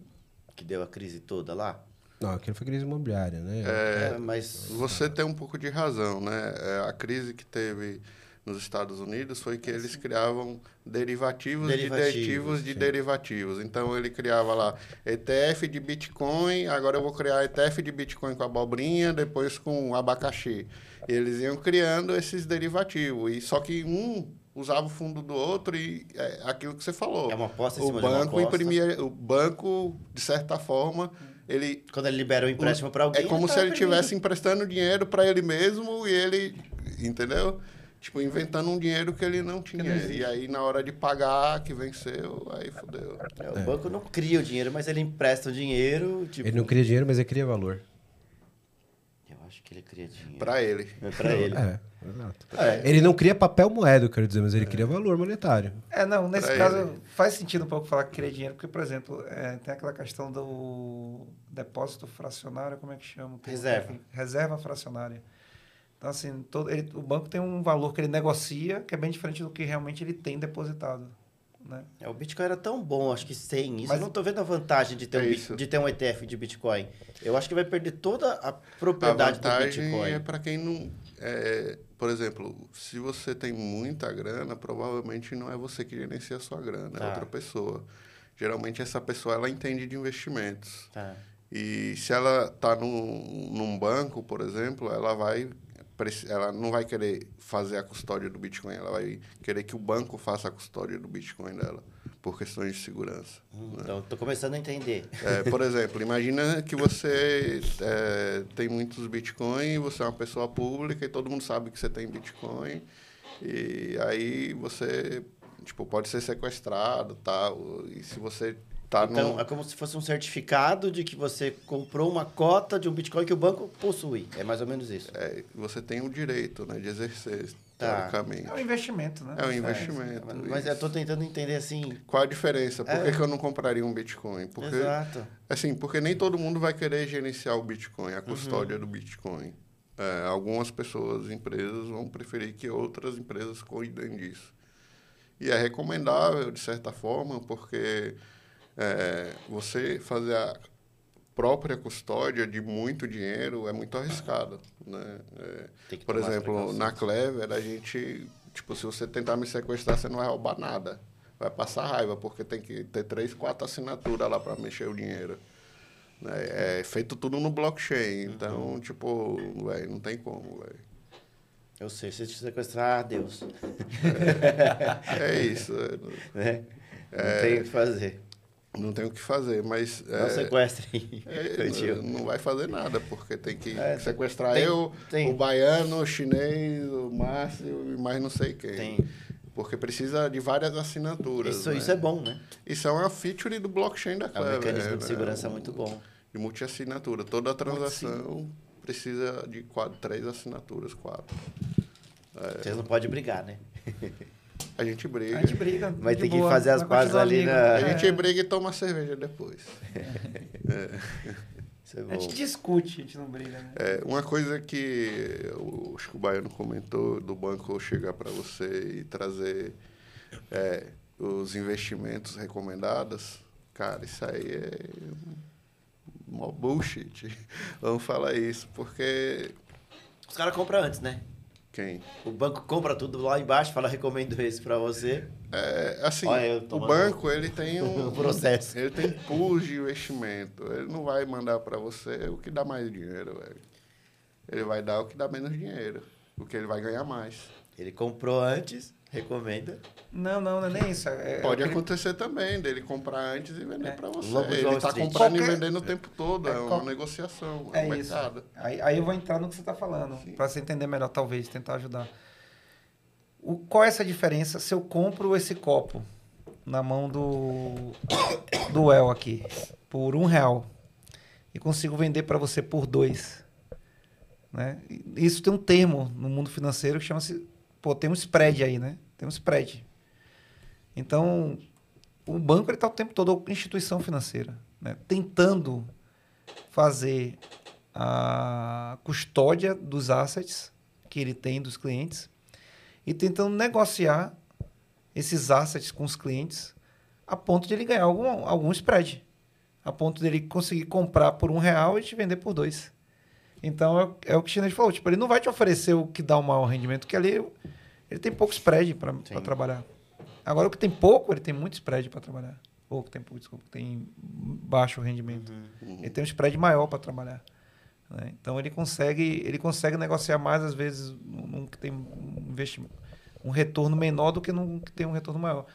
que deu a crise toda lá? Não, aquilo foi crise imobiliária, né? É, mas... Você tem um pouco de razão, né? É, a crise que teve nos Estados Unidos foi que eles criavam derivativos, Derivativos, de derivativos de sim. derivativos. Então ele criava lá ETF de Bitcoin, agora eu vou criar ETF de Bitcoin com abobrinha, depois com abacaxi. E eles iam criando esses derivativos. E só que um usava o fundo do outro e é aquilo que você falou. É uma aposta em o cima uma banco imprimia, o banco de certa forma, ele Quando ele libera o empréstimo para alguém... é como se ele estivesse emprestando dinheiro para ele mesmo e ele, entendeu? Tipo, inventando um dinheiro que ele não tinha. e aí, na hora de pagar, que venceu, aí fodeu. É, o banco não cria o dinheiro, mas ele empresta o dinheiro, tipo... Ele não cria dinheiro, mas ele cria valor. Eu acho que ele cria dinheiro. Para ele. É pra ele. É, exato. É. Ele não cria papel moeda, eu quero dizer, mas ele cria valor monetário. É, não, nesse Pra caso ele. faz sentido um pouco falar que querer dinheiro, porque, por exemplo, é, tem aquela questão do depósito fracionário, como é que chama? Tem Reserva. Reserva fracionária. Então, assim, todo, ele- o banco tem um valor que ele negocia, que é bem diferente do que realmente ele tem depositado. Né? É, o Bitcoin era tão bom, acho que sem isso. Mas- eu não tô vendo a vantagem de ter, É um, isso. de ter um ETF de Bitcoin. Eu acho que vai perder toda a A propriedade do vantagem Bitcoin. é para quem não. é, por exemplo, se você tem muita grana, provavelmente não é você que gerencia a sua grana, Tá. é outra pessoa. Geralmente essa pessoa ela entende de investimentos. Tá. E se ela está num, num banco, por exemplo, ela vai ela não vai querer fazer a custódia do Bitcoin, ela vai querer que o banco faça a custódia do Bitcoin dela, por questões de segurança. Hum, Então, tô começando a entender. É, por exemplo, imagina que você é, tem muitos Bitcoin, você é uma pessoa pública e todo mundo sabe que você tem Bitcoin. E aí você tipo, pode ser sequestrado tal. E se você tá então, num... é como se fosse um certificado de que você comprou uma cota de um Bitcoin que o banco possui. É mais ou menos isso. é, você tem o direito né, de exercer, Tá. teoricamente. É um investimento, né? É um Isso investimento. Mas eu tô tentando entender assim. Qual a diferença? Por É. que, eu não compraria um Bitcoin? Porque, Exato. assim, porque nem todo mundo vai querer gerenciar o Bitcoin, Uhum. a custódia do Bitcoin. É, algumas pessoas, empresas, vão preferir que outras empresas cuidem disso. E é recomendável, de certa forma, porque é, você fazer a própria custódia de muito dinheiro é muito arriscado, né? É, por exemplo, na Clever, a gente, tipo, se você tentar me sequestrar, você não vai roubar nada. Vai passar raiva, porque tem que ter três, quatro assinaturas lá para mexer o dinheiro. Né? É feito tudo no blockchain. Então, Uhum. tipo, velho, não tem como, velho. Eu sei, se te sequestrar, Deus. É isso. Né? Não tem o que fazer. Não tem o que fazer, mas. Não é, sequestrem. é, não vai fazer nada, porque tem que É, sequestrar tem- eu, tem. o baiano, o chinês, o Márcio e mais não sei quem. Tem. Porque precisa de várias assinaturas. Isso, né? isso é bom, né? Isso é uma feature do blockchain da É um Clever. mecanismo de né? segurança Um- muito bom. De multi-assinatura. Toda transação precisa de quatro, três assinaturas, quatro. É. Vocês não podem brigar, né? A gente briga. A gente briga. Mas de tem que boa, fazer as pazes ali amigo. na- A É. gente briga e toma cerveja depois. Isso é A gente discute, a gente não briga, né? É, uma coisa que o Chico Baiano comentou do banco chegar para você e trazer é, os investimentos recomendados, cara, isso aí é mó bullshit. Vamos falar isso, porque Os caras compram antes, né? Quem? O banco compra tudo lá embaixo, fala, recomendo esse pra você. É, assim, Olha, o banco ele tem um processo. Ele tem pools de investimento. Ele não vai mandar para você o que dá mais dinheiro, velho. Ele vai dar o que dá menos dinheiro, o que ele vai ganhar mais. Ele comprou antes, recomenda. Não, não, não é nem isso. É, Pode é aquele- acontecer também dele comprar antes e vender É. para você. Ele está comprando e Qualquer- vendendo o tempo todo. É, É, uma qual- negociação, é, É um isso. mercado. Aí, aí eu vou entrar no que você está falando, para você entender melhor, talvez, tentar ajudar. O, qual é essa diferença se eu compro esse copo na mão do, do El aqui por um real e consigo vender para você por dois? Né? E Isso tem um termo no mundo financeiro que chama-se. Pô, tem um spread aí, né? Tem um spread. Então, o banco está o tempo todo, a instituição financeira, né? tentando fazer a custódia dos assets que ele tem dos clientes e tentando negociar esses assets com os clientes a ponto de ele ganhar algum, algum spread. A ponto de ele conseguir comprar por um real e te vender por dois. Então é, é o que o chinês falou. Tipo, ele não vai te oferecer o que dá um maior rendimento, que ali ele tem pouco spread para trabalhar. Agora o que tem pouco, ele tem muito spread para trabalhar. Ou que tem pouco, desculpa, tem baixo rendimento. Uhum. Ele tem um spread maior para trabalhar. né? Então ele consegue, ele consegue negociar mais às vezes num num que tem um investimento, um retorno menor do que num que tem um retorno maior.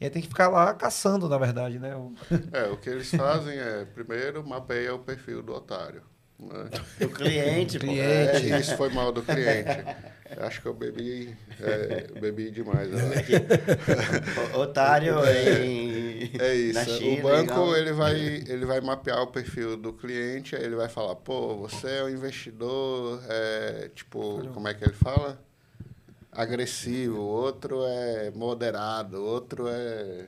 E aí tem que ficar lá caçando, na verdade, né? O- É, o que eles fazem é, primeiro, mapeia o perfil do otário. Né? O cliente, pô. Cliente. É, isso foi mal do cliente. Acho que eu bebi, é, bebi demais. Otário em... É isso. na China, o banco ele vai, ele vai mapear o perfil do cliente, aí ele vai falar, pô, você é um investidor, é, tipo, como é que ele fala? Agressivo, o outro é moderado, o outro é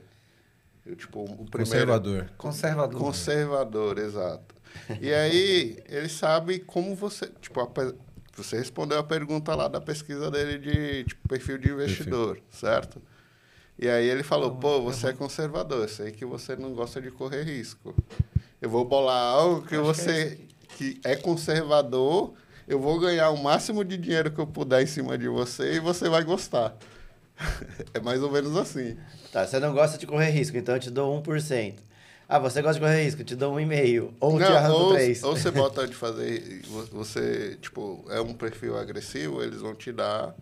tipo, o primeiro Conservador. conservador. Conservador, exato. E aí, ele sabe como você. Tipo, a você respondeu a pergunta lá da pesquisa dele de tipo, perfil de investidor, certo? E aí ele falou, pô, você é conservador, eu sei que você não gosta de correr risco. Eu vou bolar algo que é você que é conservador, eu vou ganhar o máximo de dinheiro que eu puder em cima de você e você vai gostar. É mais ou menos assim. Tá, você não gosta de correr risco, então eu te dou 1%. Ah, você gosta de correr risco, te dou 1,5%. Ou te Não, arranco ou, 3%. ou você bota de fazer. Você, tipo, é um perfil agressivo, eles vão te dar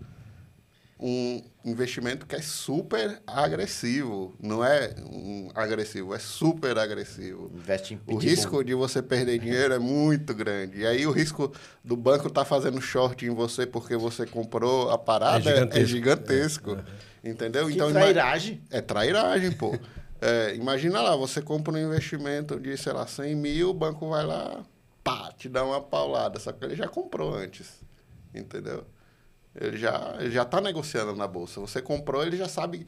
um investimento que é super agressivo. Não é um agressivo, é super agressivo. Investe em O risco de você perder dinheiro é muito grande. E aí o risco do banco estar fazendo short em você porque você comprou a parada é É gigantesco. gigantesco. Entendeu? Que ima- trairagem. é trairagem, pô. É, imagina lá, você compra um investimento de, sei lá, 100 mil, o banco vai lá, pá, te dá uma paulada. Só que ele já comprou antes, entendeu? Ele já, ele já tá negociando na bolsa. Você comprou, ele já sabe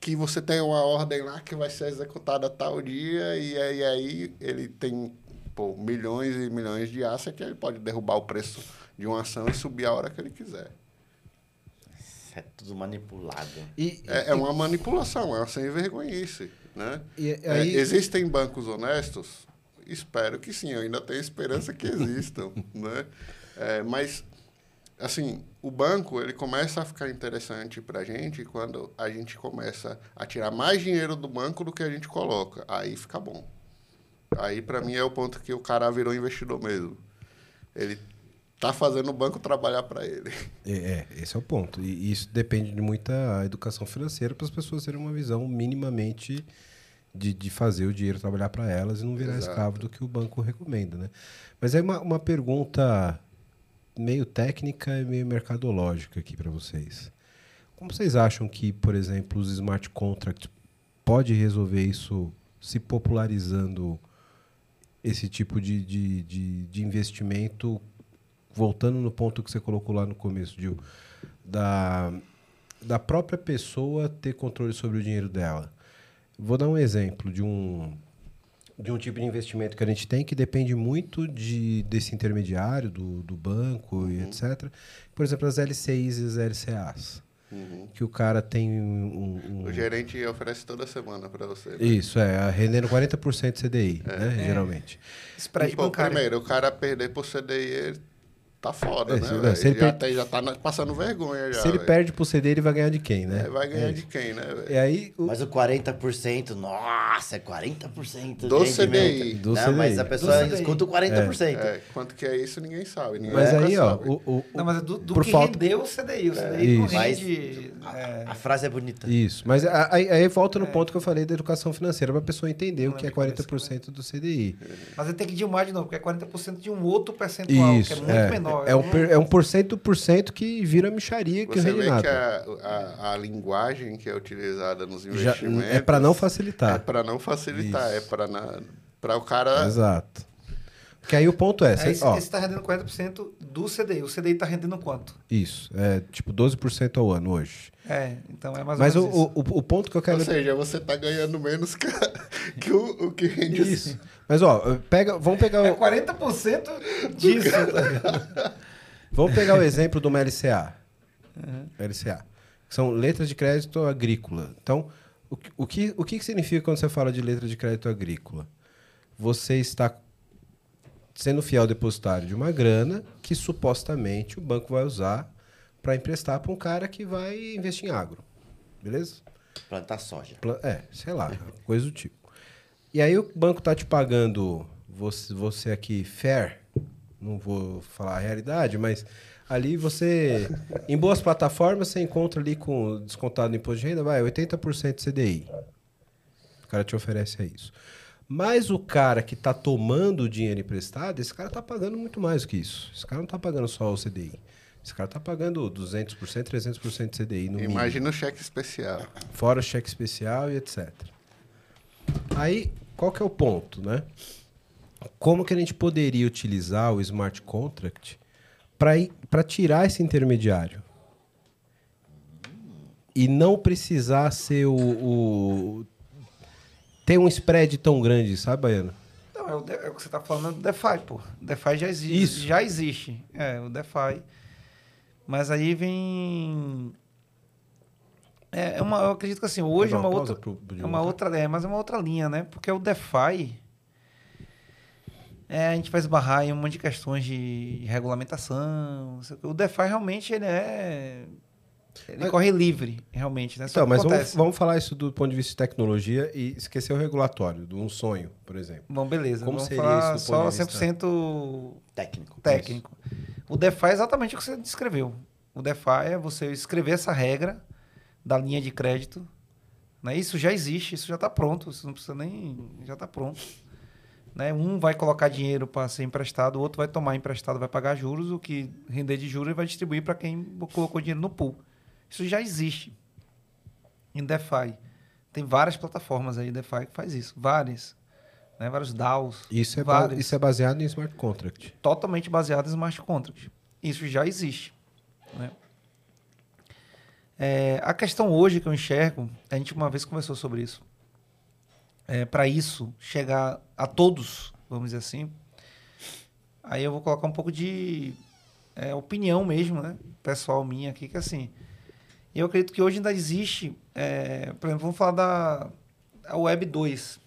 que você tem uma ordem lá que vai ser executada tal dia e aí, aí ele tem pô, milhões e milhões de assets que ele pode derrubar o preço de uma ação e subir a hora que ele quiser. Isso é tudo manipulado. E, É, é uma manipulação, é uma sem vergonhice, né? e É, aí, existem bancos honestos? Espero que sim, eu ainda tenho esperança que existam, né? É, mas, assim, o banco, ele começa a ficar interessante para a gente quando a gente começa a tirar mais dinheiro do banco do que a gente coloca. Aí fica bom. Aí, para mim, é o ponto que o cara virou investidor mesmo. Ele tá fazendo o banco trabalhar para ele. É, é, esse é o ponto. E isso depende de muita educação financeira para as pessoas terem uma visão minimamente de, de fazer o dinheiro trabalhar para elas e não virar Exato. escravo do que o banco recomenda, né? Mas aí uma, uma pergunta meio técnica e meio mercadológica aqui para vocês. Como vocês acham que, por exemplo, os smart contracts pode resolver isso se popularizando esse tipo de, de, de, de investimento voltando no ponto que você colocou lá no começo, Gil, da, da própria pessoa ter controle sobre o dinheiro dela. Vou dar um exemplo de um, de um tipo de investimento que a gente tem que depende muito de, desse intermediário, do, do banco e etc. Por exemplo, as LCIs e as LCAs. Que o cara tem um. um- O gerente oferece toda semana para você. né? Isso, é, rendendo 40% CDI, né? Geralmente. Spread Pô, bancário. primeiro, o cara perder por CDI, ele tá foda, É, né? se- ele já, per- tá, já tá passando vergonha já. Se ele velho. perde pro CD, ele vai ganhar de quem, né? É, vai ganhar É de quem, né? E aí, o- Mas o 40%, nossa, é 40% Do de CDI. rendimento. Do Não, mas CDI. a pessoa Do escuta o 40%. É, quanto que é isso, ninguém sabe. Ninguém mas aí, ó, sabe. o, o- Não, mas é do, do que falta- rendeu o CDI. O CDI não Isso. rende... é, A frase é bonita. Isso, mas a- aí, aí volta no ponto que eu falei da educação financeira, para a pessoa entender o Não que é lembro de 40% do CDI. mas ele tem que dilmar de novo, porque é 40% de um outro percentual, Isso, que é muito é, é, um, é um por cento do por cento que vira micharia que Você rende vê que a, a, a linguagem que é utilizada nos Já- investimentos... é para não É facilitar. para não facilitar, Isso. é para para o cara... Exato. Que aí o ponto é, Aí cê- esse ó, está rendendo 40% do CDI. O CDI está rendendo quanto? isso, é tipo 12% ao ano hoje. É, então é mais Mas ou o, menos isso. o, o- o ponto que eu quero Ou seja, você tá ganhando menos que, que o, o que rende assim. Mas ó, pega, vamos pegar É o, 40% disso. tá vamos pegar o exemplo de uma LCA. LCA. que São letras de crédito agrícola. Então, o, que- o, que, o que significa quando você fala de letra de crédito agrícola? Você está sendo fiel depositário de uma grana que supostamente o banco vai usar para emprestar para um cara que vai investir em agro. Beleza? Plantar soja. Pla- É, sei lá, coisa do tipo. E aí o banco tá te pagando, você, você aqui, fair, não vou falar a realidade, mas ali você, em boas plataformas, você encontra ali com descontado no imposto de renda, vai, 80% CDI. O cara te oferece é isso. Mas o cara que tá tomando o dinheiro emprestado, esse cara tá pagando muito mais do que isso. Esse cara não tá pagando só o CDI. Esse cara tá pagando 200%, 300% de CDI no mínimo. Imagina o cheque especial. Fora cheque especial e etc. Aí, qual que é o ponto, né? Como que a gente poderia utilizar o smart contract para tirar esse intermediário? E não precisar ser o, o- ter um spread tão grande, sabe, Baiano? Não, é o, é o que você está falando do DeFi, pô. DeFi já existe. Isso. Já existe. É, o DeFi. Mas aí vem. É, é uma, eu acredito que assim, hoje é uma pausa outra. pro- pro É uma outra, é, mas é uma outra linha, né? Porque o DeFi. É, a gente vai esbarrar em um monte de questões de regulamentação. o DeFi realmente ele é. Ele Mas- corre livre, realmente, né? Só Então, mas vamos, vamos falar isso do ponto de vista de tecnologia e esquecer o regulatório, de um sonho, por exemplo. Bom, beleza. Como vamos seria falar isso do ponto só de vista? 100% Técnico. técnico. O DeFi é exatamente o que você descreveu. O DeFi é você escrever essa regra da linha de crédito. Né? Isso já existe, isso já está pronto. Isso não precisa nem. Já está pronto. Né? Um vai colocar dinheiro para ser emprestado, o outro vai tomar emprestado, vai pagar juros, o que render de juros vai distribuir para quem colocou dinheiro no pool. Isso já existe em DeFi. Tem várias plataformas aí DeFi que faz isso. Várias. Né? Vários DAOs. Isso é, vários isso é baseado em smart contract. totalmente baseado em smart contract. Isso já existe. né? É, a questão hoje que eu enxergo, a gente uma vez conversou sobre isso. É, Para isso chegar a todos, vamos dizer assim, aí eu vou colocar um pouco de é, opinião mesmo, né? Pessoal minha aqui, que assim, eu acredito que hoje ainda existe, é, por exemplo, vamos falar da a Web 2.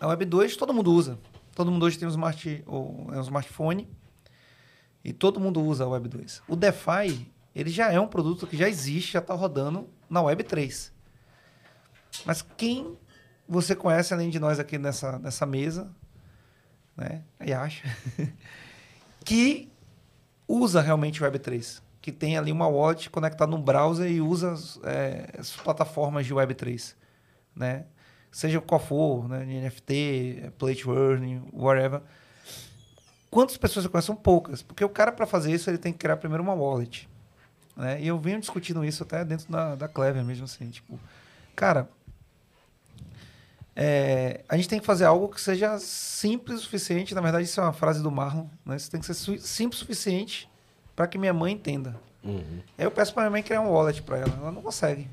A Web 2 todo mundo usa. Todo mundo hoje tem um, smart, ou, é um smartphone e todo mundo usa a Web 2. O DeFi, ele já é um produto que já existe, já está rodando na Web 3. Mas quem você conhece, além de nós aqui nessa, nessa mesa, né? Aí acha, que usa realmente o Web 3, que tem ali uma wallet conectada no browser e usa é, as plataformas de Web 3, né? Seja qual for, né? NFT, Play to Earn, whatever. Quantas pessoas você conhece? São poucas, porque o cara para fazer isso ele tem que criar primeiro uma wallet, né? E eu venho discutindo isso até dentro da, da Clever mesmo assim, tipo, cara, é, a gente tem que fazer algo que seja simples o suficiente. Na verdade, isso é uma frase do Marlon. Né? Isso tem que ser su- simples o suficiente para que minha mãe entenda. Aí eu peço para minha mãe criar um wallet para ela. Ela não consegue.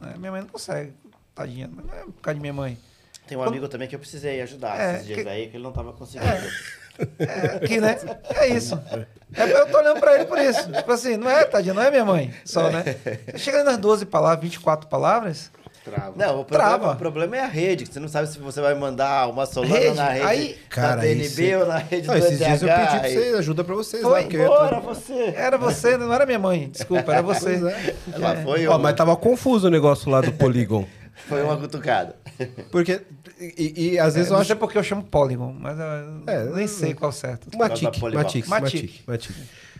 Né? Minha mãe não consegue. Tadinha. Não é por causa de minha mãe. Tem um amigo também que eu precisei ajudar É, esses dias que- aí, que ele não tava conseguindo. É, que, né? É isso. É, eu tô olhando para ele por isso. Tipo assim, não é, tadinha, não é minha mãe só, né? Chega ali nas 12 palavras, 24 palavras. Trava. Não, o Trava. problema, o problema é a rede, que você não sabe se você vai mandar uma Solana Rede, na rede aí- Cara, da DNB esse- ou na rede Não, do esses dias eu pedi pra vocês, ajuda pra vocês Foi, lá. Porque ia Bora, tra- você! Era você, não era minha mãe. Desculpa, era você. Ela foi, Ó, um- mas tava confuso o negócio lá do Polygon. foi uma cutucada. Porque. E, e às vezes É, eu não acho. sei porque eu chamo Polygon, mas eu É, nem sei qual é o certo. Matic. Matic, Matic. Matic.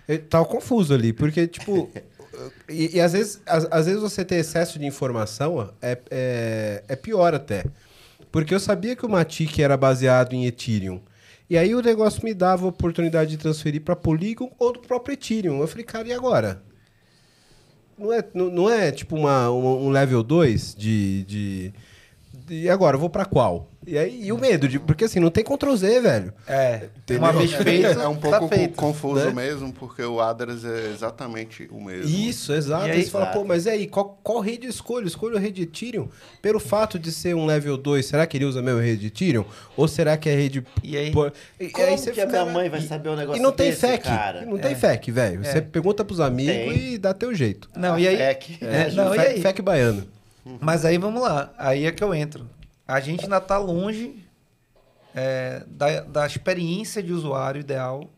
Eu tava confuso ali, porque, tipo. e, e às, vezes, às, às vezes você ter excesso de informação é, é, é pior até. Porque eu sabia que o Matic era baseado em Ethereum. E aí o negócio me dava a oportunidade de transferir para Polygon ou do próprio Ethereum. Eu falei, cara, e agora? Não é, não, não é tipo uma, um, um level 2 de, de. E agora, eu vou pra qual? E aí, e o medo de. Porque assim, não tem Ctrl Z, velho. É, uma vez feito, É um tá pouco co- feito. confuso né? mesmo, porque o address é exatamente o mesmo. Isso, exato. E aí- aí você fala, pô, mas e aí, qual, qual rede eu escolho? Escolho a rede Ethereum? Pelo fato de ser um level 2, será que ele usa a mesma rede Ethereum? Ou será que é rede. E aí? Pô, e, Como aí você que a fica- minha mãe vai saber o negócio E não tem desse, FAQ. cara? Não tem É. FAQ, velho. Você pergunta pros amigos Tem. e dá teu jeito. Não, e aí? FAQ. É, não, e aí? FAQ baiano. Mas aí vamos lá, aí é que eu entro. A gente ainda está longe é, da, da experiência de usuário ideal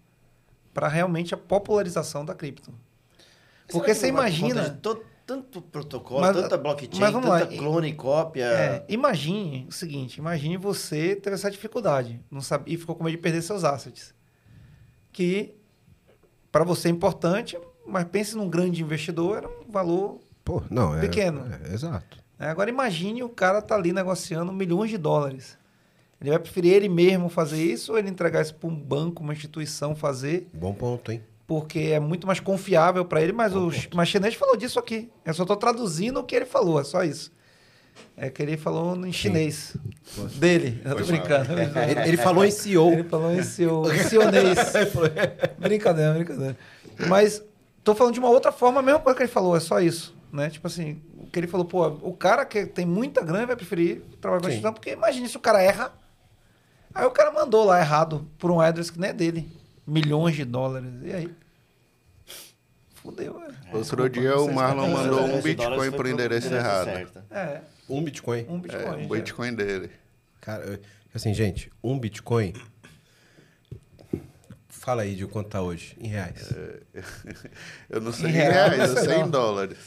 para realmente a popularização da cripto. Porque você imagina, tanto protocolo, Mas- tanta blockchain, mas vamos lá, tanta clone e cópia. é, imagine o seguinte, imagine você teve essa dificuldade, não sabe, e ficou com medo de perder seus assets, que para você é importante, mas pense num grande investidor, era um valor Pô, não, é. Pequeno. é, exato. É, Agora imagine o cara tá ali negociando milhões de dólares. Ele vai preferir ele mesmo fazer isso ou ele entregar isso para um banco, uma instituição fazer, Bom ponto, hein? porque é muito mais confiável para ele. Mas o mas chinês falou disso aqui. Eu só estou traduzindo o que ele falou, é só isso. É que ele falou em chinês. Dele. Eu tô brincando. Ele, ele falou em CEO. Ele falou em seu, sionês. brincadeira, brincadeira. Mas tô falando de uma outra forma, a mesma coisa que ele falou, é só isso. Né? Tipo assim, o que ele falou, pô, o cara que tem muita grana vai preferir trabalhar com a Sim. instituição, porque imagine se o cara erra. Aí o cara mandou lá errado por um address que não é dele. Milhões de dólares. E aí? Fudeu, é. Outro dia o Marlon mandou um Bitcoin pro endereço errado. certo. É, Um Bitcoin. um Bitcoin. É, um já. Bitcoin dele. Cara, assim, gente, um Bitcoin. Fala aí de quanto tá hoje, em reais. Eu não sei Em reais, reais, eu sei não. em dólares.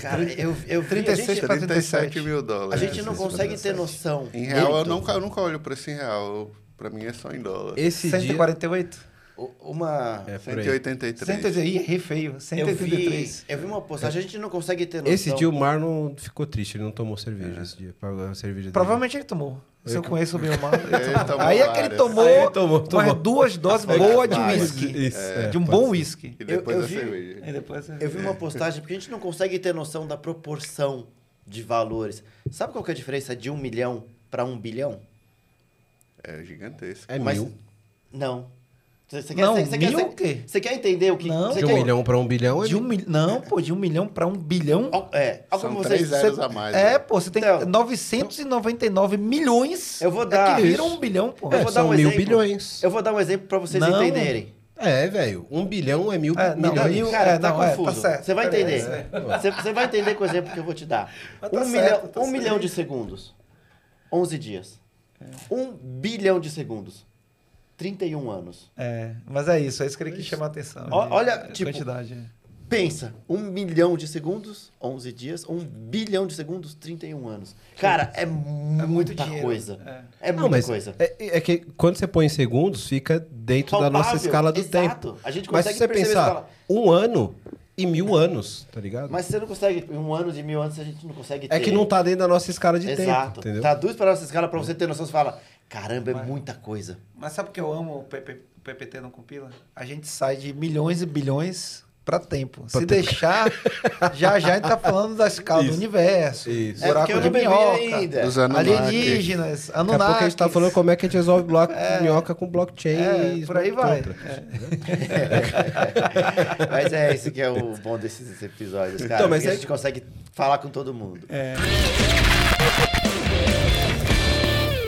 Cara, eu, eu vi, a 36 gente, pra 37 mil a dólares. gente não consegue ter noção. Em real, eu nunca, eu nunca olho o preço em real. Pra mim é só em dólar. Esse dia. 148? U- Uma... É, por aí. 183. 183. Ih, errei feio. Eu vi, 183. eu vi uma postagem, a gente não consegue ter noção. Esse dia o Marlon ficou triste, ele não tomou cerveja esse dia. A cerveja dele. Provavelmente ele tomou. Se eu conheço bem o tomou. tomou Aí é que ele tomou, Aí tomou, tomou. umas duas doses boas de. Isso, é, de um bom whisky. E depois Eu- eu vi- cerveja. E depois Eu vi uma postagem, porque a gente não consegue ter noção da proporção de valores. Sabe qual que é a diferença de um milhão para um bilhão? É gigantesco. É Mas- mil. Não. Você, você Não, você mil quer, o quê? Você quer entender o que... Não. você De um quer- milhão pra um bilhão é De um mil... Não, pô, de um milhão para um bilhão. É, algo São como três vocês... zeros Você- a mais. É, né? pô, você tem Então- 999 milhões. Eu vou É dar- que viram Isso. um bilhão, pô. Eu É, vou dar são um mil exemplo. bilhões. Eu vou dar um exemplo para vocês Não. entenderem. É, velho. Um bilhão é mil É, não, milhões. mil- Cara, é, tá não, é, tá confuso. certo. Você vai Peraí, entender. é. Você, você vai entender com o exemplo que eu vou te dar. Mas tá um certo, milhão, tá um milhão de segundos. 11 dias. Um bilhão de segundos. 31 anos. É, mas é isso, é isso que ele quis chamar a atenção. De- olha, a tipo, quantidade. é. Pensa, um milhão de segundos, 11 dias. Um bilhão de segundos, 31 anos. Cara, é, muita dinheiro, coisa. é. É, Não, muita coisa. é, é que quando você põe em segundos, fica dentro da nossa escala do exato. tempo. A gente Mas se consegue você perceber pensar, escala. um ano e mil anos, tá ligado? Mas você não consegue, em um ano de mil anos, a gente não consegue ter. é que não tá dentro da nossa escala de Exato. tempo, entendeu? Traduz para nossa escala pra você ter noção. Você fala, caramba, é muita coisa. Mas sabe por que eu amo o PP o PPT não compila? A gente sai de milhões e bilhões para tempo. Se tempo. deixar, já já a gente tá falando da escala do universo, Isso. É buraco eu de minhoca, ainda. Dos Anunnaki. alienígenas, Daqui a pouco a Anunnaki. gente tá falando como é que a gente resolve bloco, minhoca com blockchain É, e por aí vai. É. Mas é esse que é o bom desses episódios, cara. Então, mas é a gente consegue falar com todo mundo.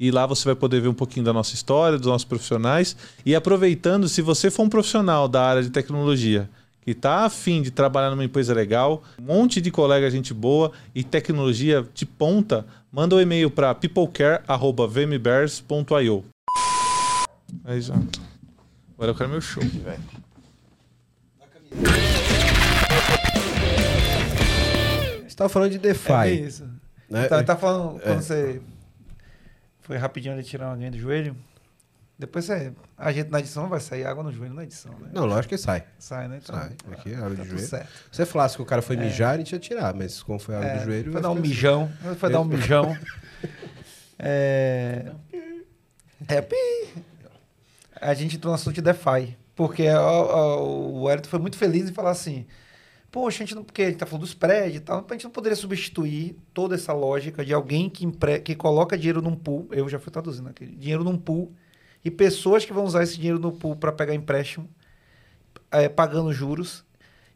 E lá você vai poder ver um pouquinho da nossa história, dos nossos profissionais. E aproveitando, se você for um profissional da área de tecnologia que está afim de trabalhar numa empresa legal, um monte de colega gente boa e tecnologia de ponta, manda um e-mail para peoplecare.vmbears.io. Aí já. Agora eu quero meu show. Você tava falando de DeFi. É isso. né? Então, ele tá falando, quando É. você Foi rapidinho ele tirar uma aguinha do joelho. Depois você. A gente na edição vai sair água no joelho na edição, né? Não, lógico que sai. Sai, né? Então, Sai. Aqui, água tá tudo joelho. certo. Se você falasse que o cara foi mijar, a gente ia tirar, mas como foi água É, do joelho. Foi dar um assim. mijão. Foi dar um mijão. É. É. pi. A gente entrou no assunto de DeFi. Porque a- a- o Wellington foi muito feliz em falar assim. Poxa, a gente não. Porque ele tá falando dos prédios e tal. A gente não poderia substituir toda essa lógica de alguém que, empre, que coloca dinheiro num pool. Eu já fui traduzindo aquele. Dinheiro num pool. E pessoas que vão usar esse dinheiro no pool para pegar empréstimo, é, pagando juros.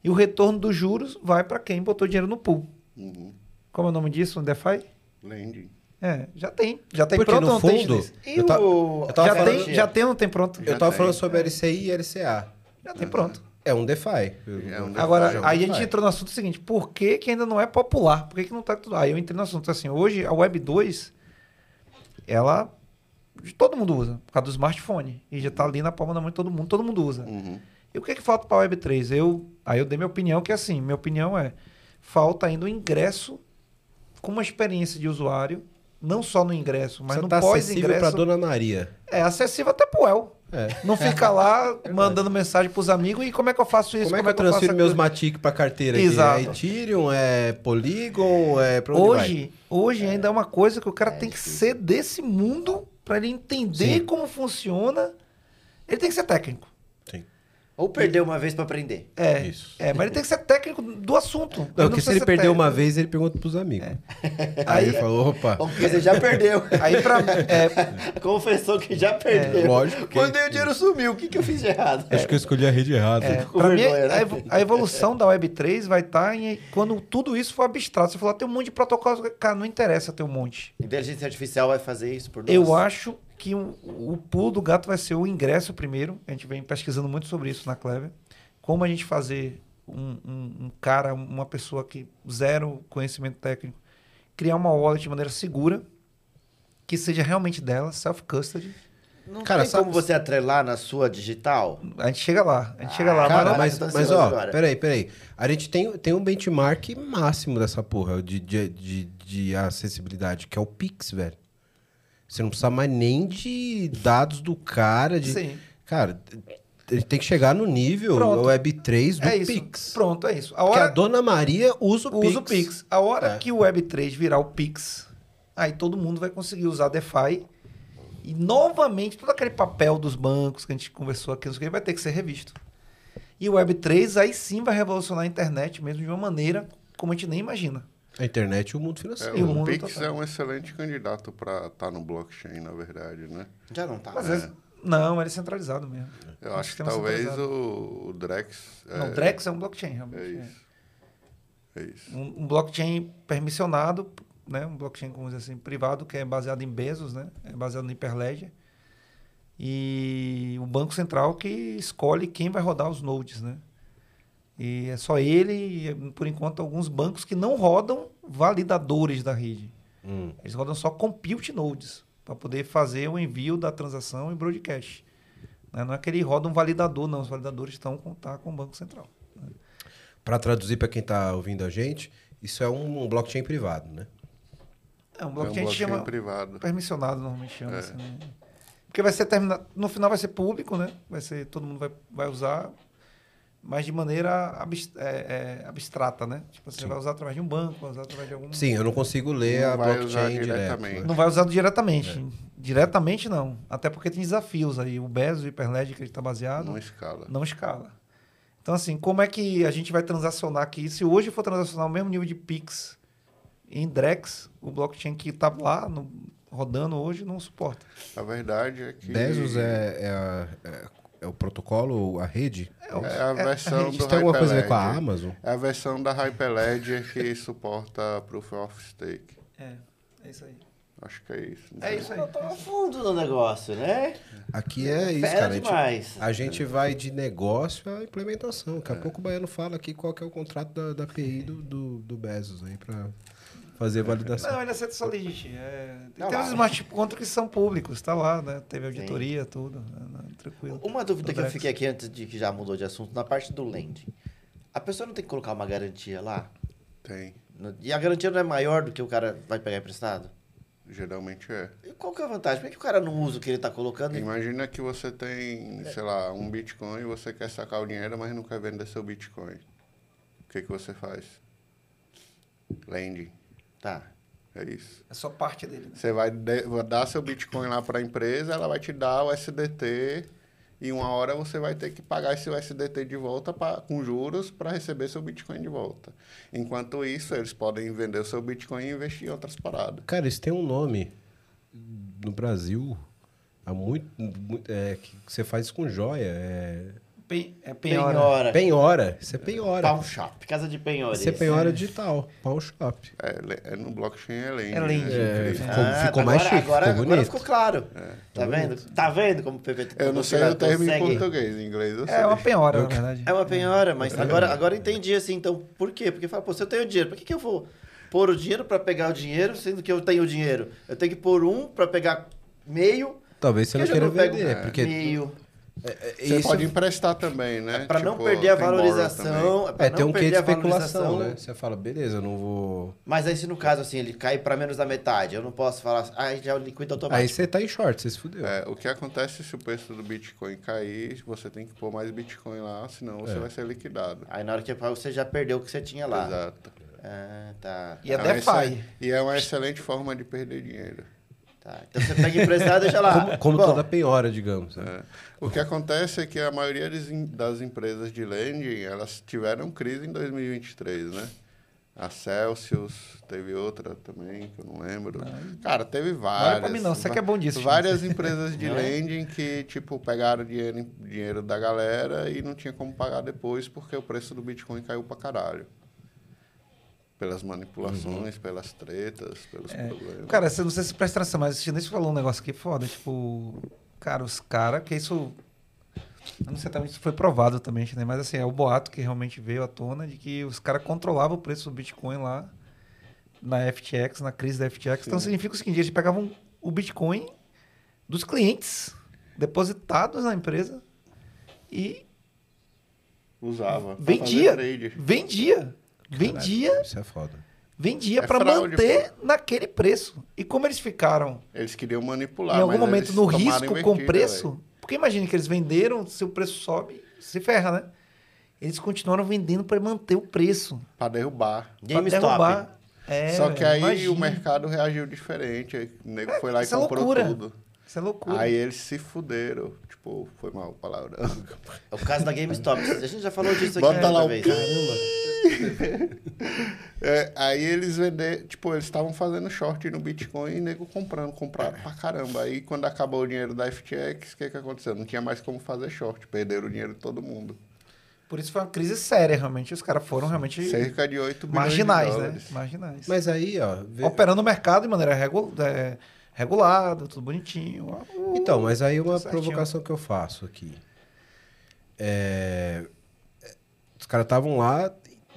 E o retorno dos juros vai para quem botou dinheiro no pool. Uhum. Como é o nome disso no DeFi? Lending. É, já tem. Já tem Porque pronto no tem, fundo? E eu, ta- eu tava Já tem, já tem ou não tem pronto? eu Já tava tem. falando sobre LCI e LCA. Já tem pronto. É um DeFi. É um Agora, DeFi. aí a gente entrou no assunto seguinte, por que, que ainda não é popular? Por que, que não tá tudo? Aí eu entrei no assunto assim, hoje a Web 2, ela todo mundo usa, por causa do smartphone. E já tá ali na palma da mão de todo mundo, todo mundo usa. Uhum. E o que, que falta para a Web 3? Eu, aí eu dei minha opinião, que é assim, minha opinião é, falta ainda o ingresso com uma experiência de usuário, não só no ingresso, mas Mas no tá acessível pra pós-ingresso. Dona Maria. É acessível até pro El. É. Não fica lá mandando mensagem pros amigos e como é que eu faço isso? Como é que eu faço transfiro meus? Matic pra carteira Exato. aqui? É Ethereum, é Polygon, é pra vai? Hoje, hoje ainda é uma coisa que o cara tem que ser desse mundo para ele entender Sim. como funciona. Ele tem que ser técnico. Ou perder uma vez pra aprender. É, Isso. é, mas ele tem que ser técnico do assunto. Ele Não, porque se ele perdeu uma técnico. vez, ele pergunta pros amigos. Aí Aí- ele falou, opa, Porque você já perdeu. Aí pra é, Confessou que já perdeu. lógico que- Quando o dinheiro sumiu, o que, que eu fiz de errado? acho que eu escolhi a rede errada. é, pra mim, né? a, evo- a evolução da Web3 vai estar em quando tudo isso for abstrato. Você falou, "Ah, tem um monte de protocolos. Cara, não interessa ter um monte. Inteligência artificial vai fazer isso por nós. Eu acho que o, o pulo do gato vai ser o ingresso primeiro. A gente vem pesquisando muito sobre isso na Clever. Como a gente fazer um, um- um cara, uma pessoa que zero conhecimento técnico, criar uma wallet de maneira segura, que seja realmente dela, self-custody. Não Cara, tem sabe- como você atrelar na sua digital? A gente chega lá, a gente chega lá. Ah, Cara, mas- mas, tô mas ansioso ó, agora. peraí, peraí. A gente tem, tem um benchmark máximo dessa porra de, de, de, de acessibilidade, que é o Pix, velho. Você não precisa mais nem de dados do cara. De... Sim. Cara, ele tem que chegar no nível Pronto. Web3 do é isso. Pix. Pronto, é isso. A Porque a hora Dona Maria usa o Pix. usa o Pix. A hora É. que o Web3 virar o Pix, aí todo mundo vai conseguir usar DeFi. E novamente, todo aquele papel dos bancos que a gente conversou aqui, não sei o que, vai ter que ser revisto. E o Web3 aí sim vai revolucionar a internet mesmo de uma maneira como a gente nem imagina. A internet e o mundo É, financeiro. E o o Pix é um excelente candidato para estar no blockchain, na verdade, né? Já não tá. Mas é- não, ele é centralizado mesmo. Eu Um acho que talvez centralizado. o, o Drex. Não, o Drex é um blockchain, realmente. É é. isso. É isso. Um, um blockchain permissionado, né? Um blockchain, como dizer assim, privado, que é baseado em Bezos, né? É baseado no Hyperledger. E o Banco Central que escolhe quem vai rodar os nodes, né? E é só ele e, por enquanto, alguns bancos que não rodam validadores da rede. Hum. Eles rodam só compute nodes para poder fazer o envio da transação em broadcast. Né? Não é que ele roda um validador, não. Os validadores estão com, tá com o Banco Central. Pra traduzir pra quem tá ouvindo a gente, isso é um blockchain privado, né? É um É um blockchain, blockchain chama privado. permissionado, normalmente chama É. assim. né? Porque vai ser terminado. No final vai ser público, né? Vai ser. Todo mundo vai, vai usar, mas de maneira é, é, abstrata, né? Tipo, você vai usar através de um banco, vai usar através de algum. Sim, eu não consigo ler Não a blockchain diretamente. né? Não vai usar diretamente. Diretamente não. Até porque tem desafios aí. O Bezos, o Hyperledger que ele está baseado, Não não, escala. escala. Então, assim, como é que a gente vai transacionar aqui? Se hoje for transacionar o mesmo nível de Pix em Drex, o blockchain que está lá no- rodando hoje não suporta. A verdade é que. Bezos é, é, a- é- é o protocolo, a rede? É, o- É a é- versão Isso do tem alguma coisa a ver com a. Amazon? É a versão da Hyperledger que suporta Proof of Stake. É, é isso aí. Acho que é isso. É isso aí. Eu tô a fundo no negócio, né? Aqui é isso, Fera cara. A gente, demais. a gente vai de negócio à implementação. Daqui a pouco o Baiano fala aqui qual que é o contrato da, da API do, do, do Bezos aí pra fazer validação. Não, ele aceita Solidity. É, Não, tem lá. uns smart contracts que são públicos, tá lá, né? Teve auditoria, tudo. né? Não, tranquilo. Uma dúvida que eu fiquei aqui antes de que já mudou de assunto, na parte do lending. A pessoa não tem que colocar uma garantia lá? Tem. E a garantia não é maior do que o cara vai pegar emprestado? Geralmente é. E qual que é a vantagem? Por que o cara não usa o que ele tá colocando? Imagina que você tem, sei lá, um Bitcoin e você quer sacar o dinheiro, mas não quer vender seu Bitcoin. O que, que você faz? Lending. Tá. É isso. É só parte dele. né? Você vai dar seu Bitcoin lá para a empresa, ela vai te dar o SDT e uma hora você vai ter que pagar esse USDT de volta pra, com juros para receber seu Bitcoin de volta. Enquanto isso, eles podem vender o seu Bitcoin e investir em outras paradas. Cara, isso tem um nome no Brasil há muito, muito- é, que você faz isso com joia. É Pen- é penhora. Penhora. penhora. Isso é penhora. Pawn shop. Casa de penhora. Isso é penhora digital. Pawn shop. É, é no blockchain é lending. É lending. né? É, ficou, Ah, ficou agora, mais chique, agora, ficou agora bonito. ficou claro. É. Tá vendo? Tá vendo como o PP Eu não sei o termo em português, em inglês eu sei. É uma penhora, na verdade. É uma penhora, mas agora, agora eu entendi assim, então, por quê? Porque fala, pô, se eu tenho dinheiro, por que, que eu vou pôr o dinheiro pra pegar o dinheiro, sendo que eu tenho o dinheiro? Eu tenho que pôr um pra pegar meio, Talvez você que não queira não pego vender. Porque meio. Você isso- pode emprestar também, né? Pra não Tipo, perder a valorização. pra É, tem não um quê de perder a especulação, né? Você fala, beleza, eu não vou. Mas aí se no caso assim, ele cai pra menos da metade, eu não posso falar, ah, já liquida Aí automático. você tá em short, você se fudeu. É, o que acontece se o preço do Bitcoin cair, você tem que pôr mais Bitcoin lá, senão você É. vai ser liquidado. Aí na hora que você já perdeu o que você tinha lá. Exato. Ah, tá. E é DeFi. excel- E é uma excelente forma de perder dinheiro. Tá. Então você pega emprestado e deixa lá. Como, como Bom, toda penhora, digamos. né? É. O que acontece é que a maioria das em- das empresas de lending, elas tiveram crise em 2023, né? A Celsius, teve outra também, que eu não lembro. Cara, teve Não várias. olha pra mim não, você que é bom disso. Várias empresas de É. lending que, tipo, pegaram dinheiro, dinheiro da galera e não tinha como pagar depois porque o preço do Bitcoin caiu pra caralho. Pelas manipulações, pelas tretas, pelos problemas. Cara, você não sei se presta atenção, mas o chinês falou um negócio aqui foda. Tipo, cara, os caras, que isso. Eu não sei também se foi provado também, né? mas assim, é o boato que realmente veio à tona de que os caras controlavam o preço do Bitcoin lá na FTX, na crise da FTX. Então significa o seguinte: eles pegavam o Bitcoin dos clientes depositados na empresa e Usava. vendia. Vendia. Vendia, Isso é foda. vendia É para manter naquele preço. E como eles ficaram Eles queriam manipular. em algum mas momento eles no risco com invertida, preço. velho. Porque imagine que eles venderam, se o preço sobe, se ferra, né? Eles continuaram vendendo para manter o preço. Pra derrubar. Pra GameStop. derrubar. É, Só que aí imagina. o mercado reagiu diferente. aí O nego foi lá e é comprou loucura. tudo. Isso é loucura. Aí eles se fuderam. Tipo, foi mal a palavra. É o caso da GameStop. A gente já falou disso aqui Bota lá o vez. É, aí eles venderam, tipo, eles estavam fazendo short no Bitcoin e nego comprando, compraram pra caramba. Aí quando acabou o dinheiro da FTX, o que que aconteceu? Não tinha mais como fazer short, perderam o dinheiro de todo mundo. Por isso foi uma crise séria, realmente. Os caras foram realmente Cerca de 8 bilhões marginais, de né? Marginais. Mas aí, ó. vê- Operando o mercado de maneira regu é, regulada, tudo bonitinho. Uh, Então, mas aí uma certinho. provocação que eu faço aqui. É, Os caras estavam lá,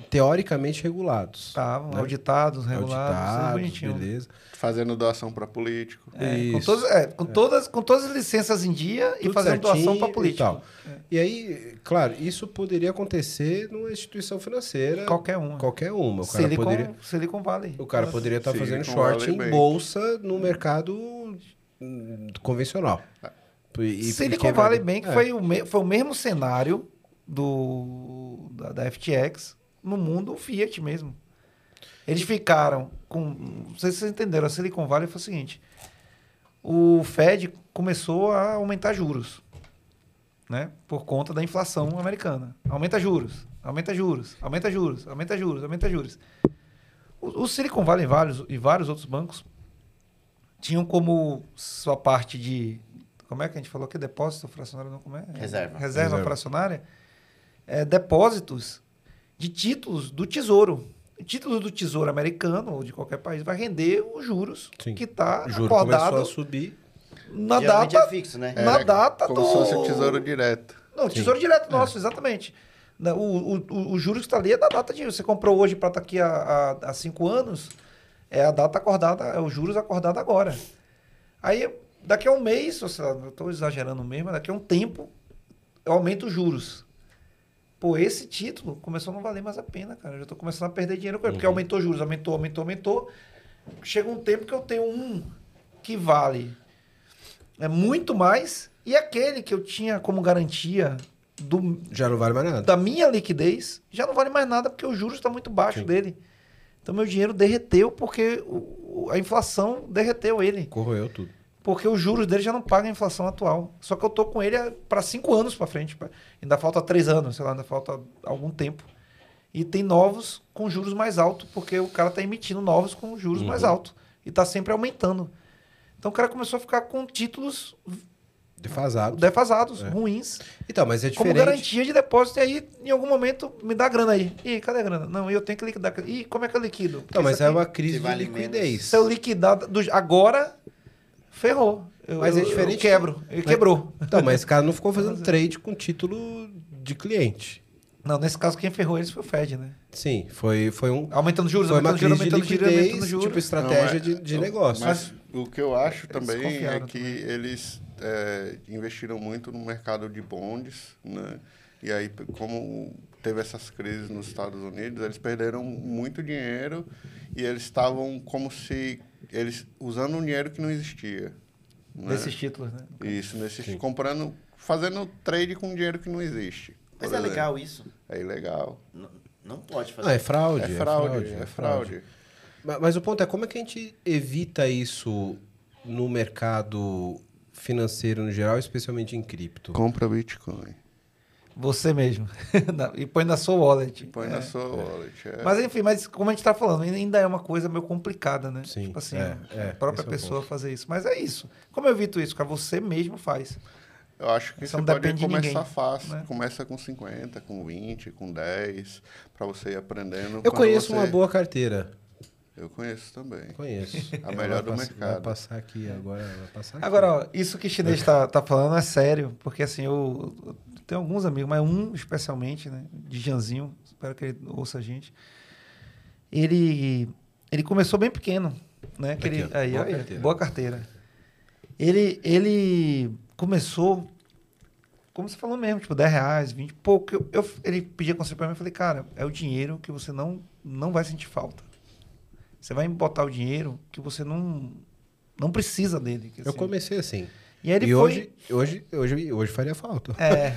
teoricamente regulados. Estavam né? auditados, regulados, Auditados, bonitinho. beleza. Fazendo doação pra político. É, com, Isso. todos, é, com, Todas, com todas as licenças em dia e Tudo fazendo doação para e político. tal. E aí, claro, isso poderia acontecer numa instituição financeira. Qualquer uma. Qualquer uma. O cara Silicon, poderia, Silicon Valley. o cara poderia estar Silicon fazendo short Valley em Bank. bolsa no mercado hum, convencional. E- e- Silicon e que- Valley Bank é. foi, o me- foi o mesmo cenário do, da, da FTX no mundo Fiat mesmo. Eles ficaram com. Não sei se vocês entenderam, a Silicon Valley foi o seguinte: o Fed começou a aumentar juros, né? Por conta da inflação americana. Aumenta juros, aumenta juros, aumenta juros, aumenta juros, aumenta juros. O, o Silicon Valley e vários, e vários outros bancos tinham como sua parte de. Como é que a gente falou que depósito fracionário não como é? Reserva. Reserva, Reserva. fracionária. É, depósitos de títulos do Tesouro. Títulos do Tesouro americano ou de qualquer país vai render os juros Sim. que está O acordado começou a subir. na Geralmente data é fixo, né? na data como do- se fosse o tesouro direto. não, o tesouro direto nosso, exatamente. Na- O, o, o, o juros que está ali é da data de. Você comprou hoje para daqui a, a, a cinco anos, é a data acordada, é o juros acordado agora. Aí, daqui a um mês, ou sei lá, eu estou exagerando mesmo, mas daqui a um tempo, eu aumento os juros. Pô, esse título começou a não valer mais a pena, cara. Eu já estou começando a perder dinheiro com ele, porque aumentou juros, aumentou, aumentou, aumentou. chega um tempo que eu tenho um que vale é muito mais e aquele que eu tinha como garantia do, Já não vale mais nada. da minha liquidez já não vale mais nada porque o juros está muito baixo Sim. dele. Então meu dinheiro derreteu porque o- o- a inflação derreteu ele. Corroeu tudo. Porque os juros dele já não pagam a inflação atual. Só que eu tô com ele para cinco anos para frente. pra- Ainda falta três anos, sei lá, ainda falta algum tempo. E tem novos com juros mais altos, porque o cara tá emitindo novos com juros mais altos. E tá sempre aumentando. Então o cara começou a ficar com títulos Defasado. defasados, É. ruins, Então, mas é como diferente. garantia de depósito. E aí, em algum momento, me dá grana aí. Ih, cadê a grana? Não, eu tenho que liquidar. Ih, como é que eu liquido? Porque Não, mas é uma crise de vale liquidez. Se eu liquidar do- agora, ferrou. Eu- Mas é diferente Eu quebro. Ele quebrou. Então, mas esse cara não ficou fazendo trade com título de cliente. Não, nesse caso, quem ferrou eles foi o Fed, né? Sim, foi, foi um. Aumentando juros, Foi uma aumentando juros, aumentando juros, aumentando juros. tipo estratégia Não, é- de, de negócio. Mas o que eu acho também é que também. eles é, investiram muito no mercado de bonds, né? E aí, como teve essas crises nos Estados Unidos, eles perderam muito dinheiro e eles estavam como se eles usando um dinheiro que não existia. né? Desses títulos, né? Isso, nesses comprando, fazendo trade com dinheiro que não existe. Mas é exemplo. legal isso. É ilegal. Não, não pode fazer. Não, é fraude. É fraude, é fraude. Ma- Mas o ponto é como é que a gente evita isso no mercado financeiro no geral, especialmente em cripto? Compra Bitcoin. Você mesmo. E põe na sua wallet. Põe É. na sua wallet. é. Mas enfim, mas como a gente tá falando, ainda é uma coisa meio complicada, né? Sim, tipo assim, é, é, a própria esse é pessoa fazer isso. Mas é isso. Como eu evito isso? Cara, você mesmo faz. Eu acho que Isso você não pode começar ninguém, fácil. né? Começa com 50, com 20, com 10, para você ir aprendendo. Eu conheço você- uma boa carteira. Eu conheço também. Conheço. A melhor do pass- Vai mercado. passar aqui agora. Vai passar aqui. Agora, ó, isso que o chinês tá, tá falando é sério, porque assim, eu, eu tenho alguns amigos, mas um especialmente, né, de Janzinho, espero que ele ouça a gente. Ele, ele começou bem pequeno, né? Aqui, ele, aí, boa aí, carteira. boa carteira. Ele, ele começou, como você falou mesmo, tipo, 10 reais, 20, pouco. Eu, eu- ele pedia conselho pra mim, eu falei, cara, é o dinheiro que você não, não vai sentir falta. Você vai botar o dinheiro que você não, não precisa dele. que Eu assim, comecei assim. E ele e foi... hoje, hoje, hoje, hoje faria falta. É.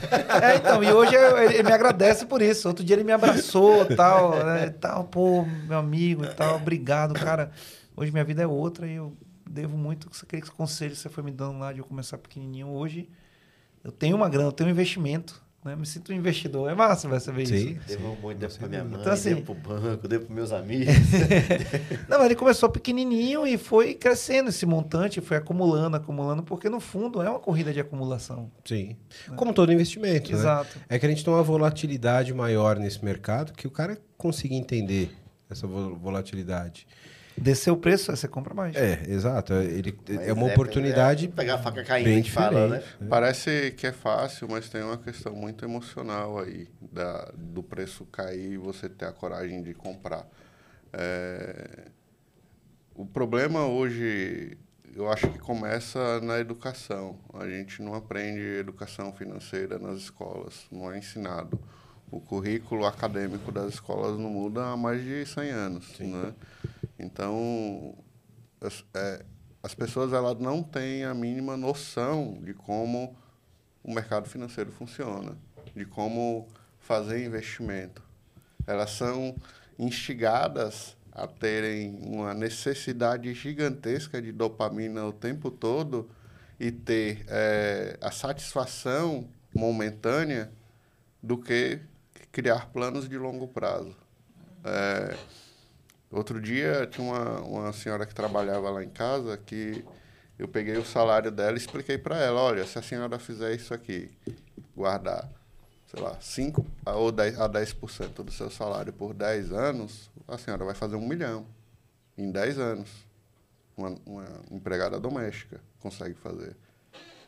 É, então, e hoje eu- ele me agradece por isso. Outro dia ele me abraçou tal, né, e tal, pô, meu amigo e tal, obrigado, cara. Hoje minha vida é outra e eu devo muito aqueles conselhos que você foi me dando lá de eu começar pequenininho. Hoje eu tenho uma grana, eu tenho um investimento, né? Me sinto um investidor. É massa vai saber Sim. isso. Devo muito, devo pra minha mãe, Então, assim- devo pro banco, devo pros meus amigos. Não, mas ele começou pequenininho e foi crescendo esse montante, foi acumulando, acumulando, porque no fundo é uma corrida de acumulação. Sim. Como todo investimento, né? Exato. É que a gente tem uma volatilidade maior nesse mercado que o cara consiga entender essa vo- volatilidade. Descer o preço, aí você compra mais. É, exato. Ele, Mas é uma oportunidade é pegar a faca caindo, bem gente fala, né? diferente. Parece que é fácil, mas tem uma questão muito emocional aí da, do preço cair e você ter a coragem de comprar. É, o problema hoje, eu acho que começa na educação. A gente não aprende educação financeira nas escolas, não é ensinado. O currículo acadêmico das escolas não muda há mais de 100 anos, né? Então, as, é, as pessoas elas não têm a mínima noção de como o mercado financeiro funciona, de como fazer investimento. Elas são instigadas a terem uma necessidade gigantesca de dopamina o tempo todo e ter eh, a satisfação momentânea do que criar planos de longo prazo. Eh, outro dia tinha uma, uma senhora que trabalhava lá em casa que eu peguei o salário dela e expliquei para ela, olha, se a senhora fizer isso aqui, guardar, sei lá, 5 a- ou 10, a 10% do seu salário por 10 anos, a senhora vai fazer um milhão em 10 anos. Uma, uma empregada doméstica consegue fazer.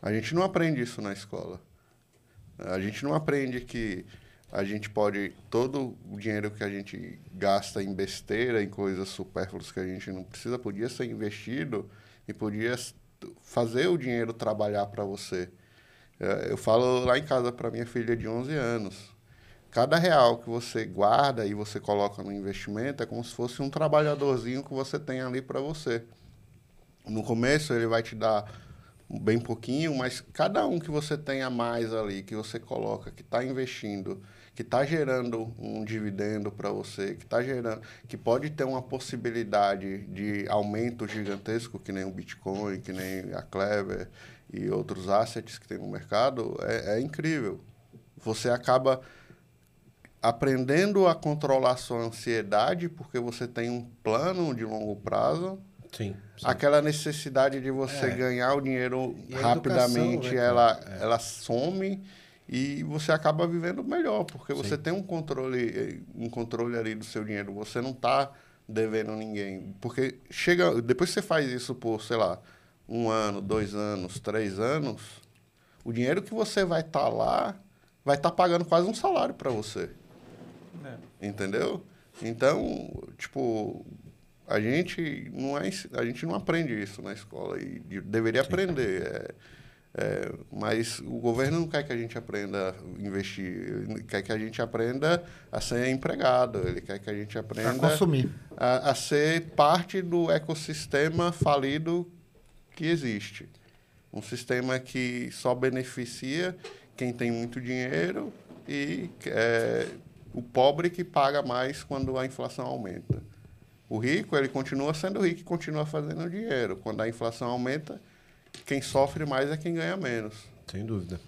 A gente não aprende isso na escola. A gente não aprende que a gente pode todo o dinheiro que a gente gasta em besteira, em coisas supérfluas que a gente não precisa, podia ser investido e podia fazer o dinheiro trabalhar para você. É, Eu falo lá em casa para minha filha de 11 anos. Cada real que você guarda e você coloca no investimento é como se fosse um trabalhadorzinho que você tem ali para você. No começo ele vai te dar bem pouquinho, mas cada um que você tenha mais ali, que você coloca, que está investindo, que está gerando um dividendo para você, que está gerando, que pode ter uma possibilidade de aumento gigantesco, que nem o Bitcoin, que nem a Clever e outros assets que tem no mercado, é, é incrível. Você acaba aprendendo a controlar sua ansiedade, porque você tem um plano de longo prazo, Sim. aquela necessidade de você É. ganhar o dinheiro E a rapidamente, educação, né, ela? É. ela some e você acaba vivendo melhor, porque você tem um controle, um controle ali do seu dinheiro. Você não está devendo ninguém. Porque chega. Depois que você faz isso por, sei lá, um ano, dois anos, três anos, o dinheiro que você vai estar lá vai estar pagando quase um salário para você. Entendeu? Então, tipo, a gente não é, a gente não aprende isso na escola e de- deveria aprender. é, é, mas o governo não quer que a gente aprenda a investir, ele quer que a gente aprenda a ser empregado, ele quer que a gente aprenda consumir. a, a ser parte do ecossistema falido que existe. Um sistema que só beneficia quem tem muito dinheiro e é, o pobre que paga mais quando a inflação aumenta. O rico, ele continua sendo rico e continua fazendo dinheiro. Quando a inflação aumenta, quem sofre mais é quem ganha menos. Sem dúvida.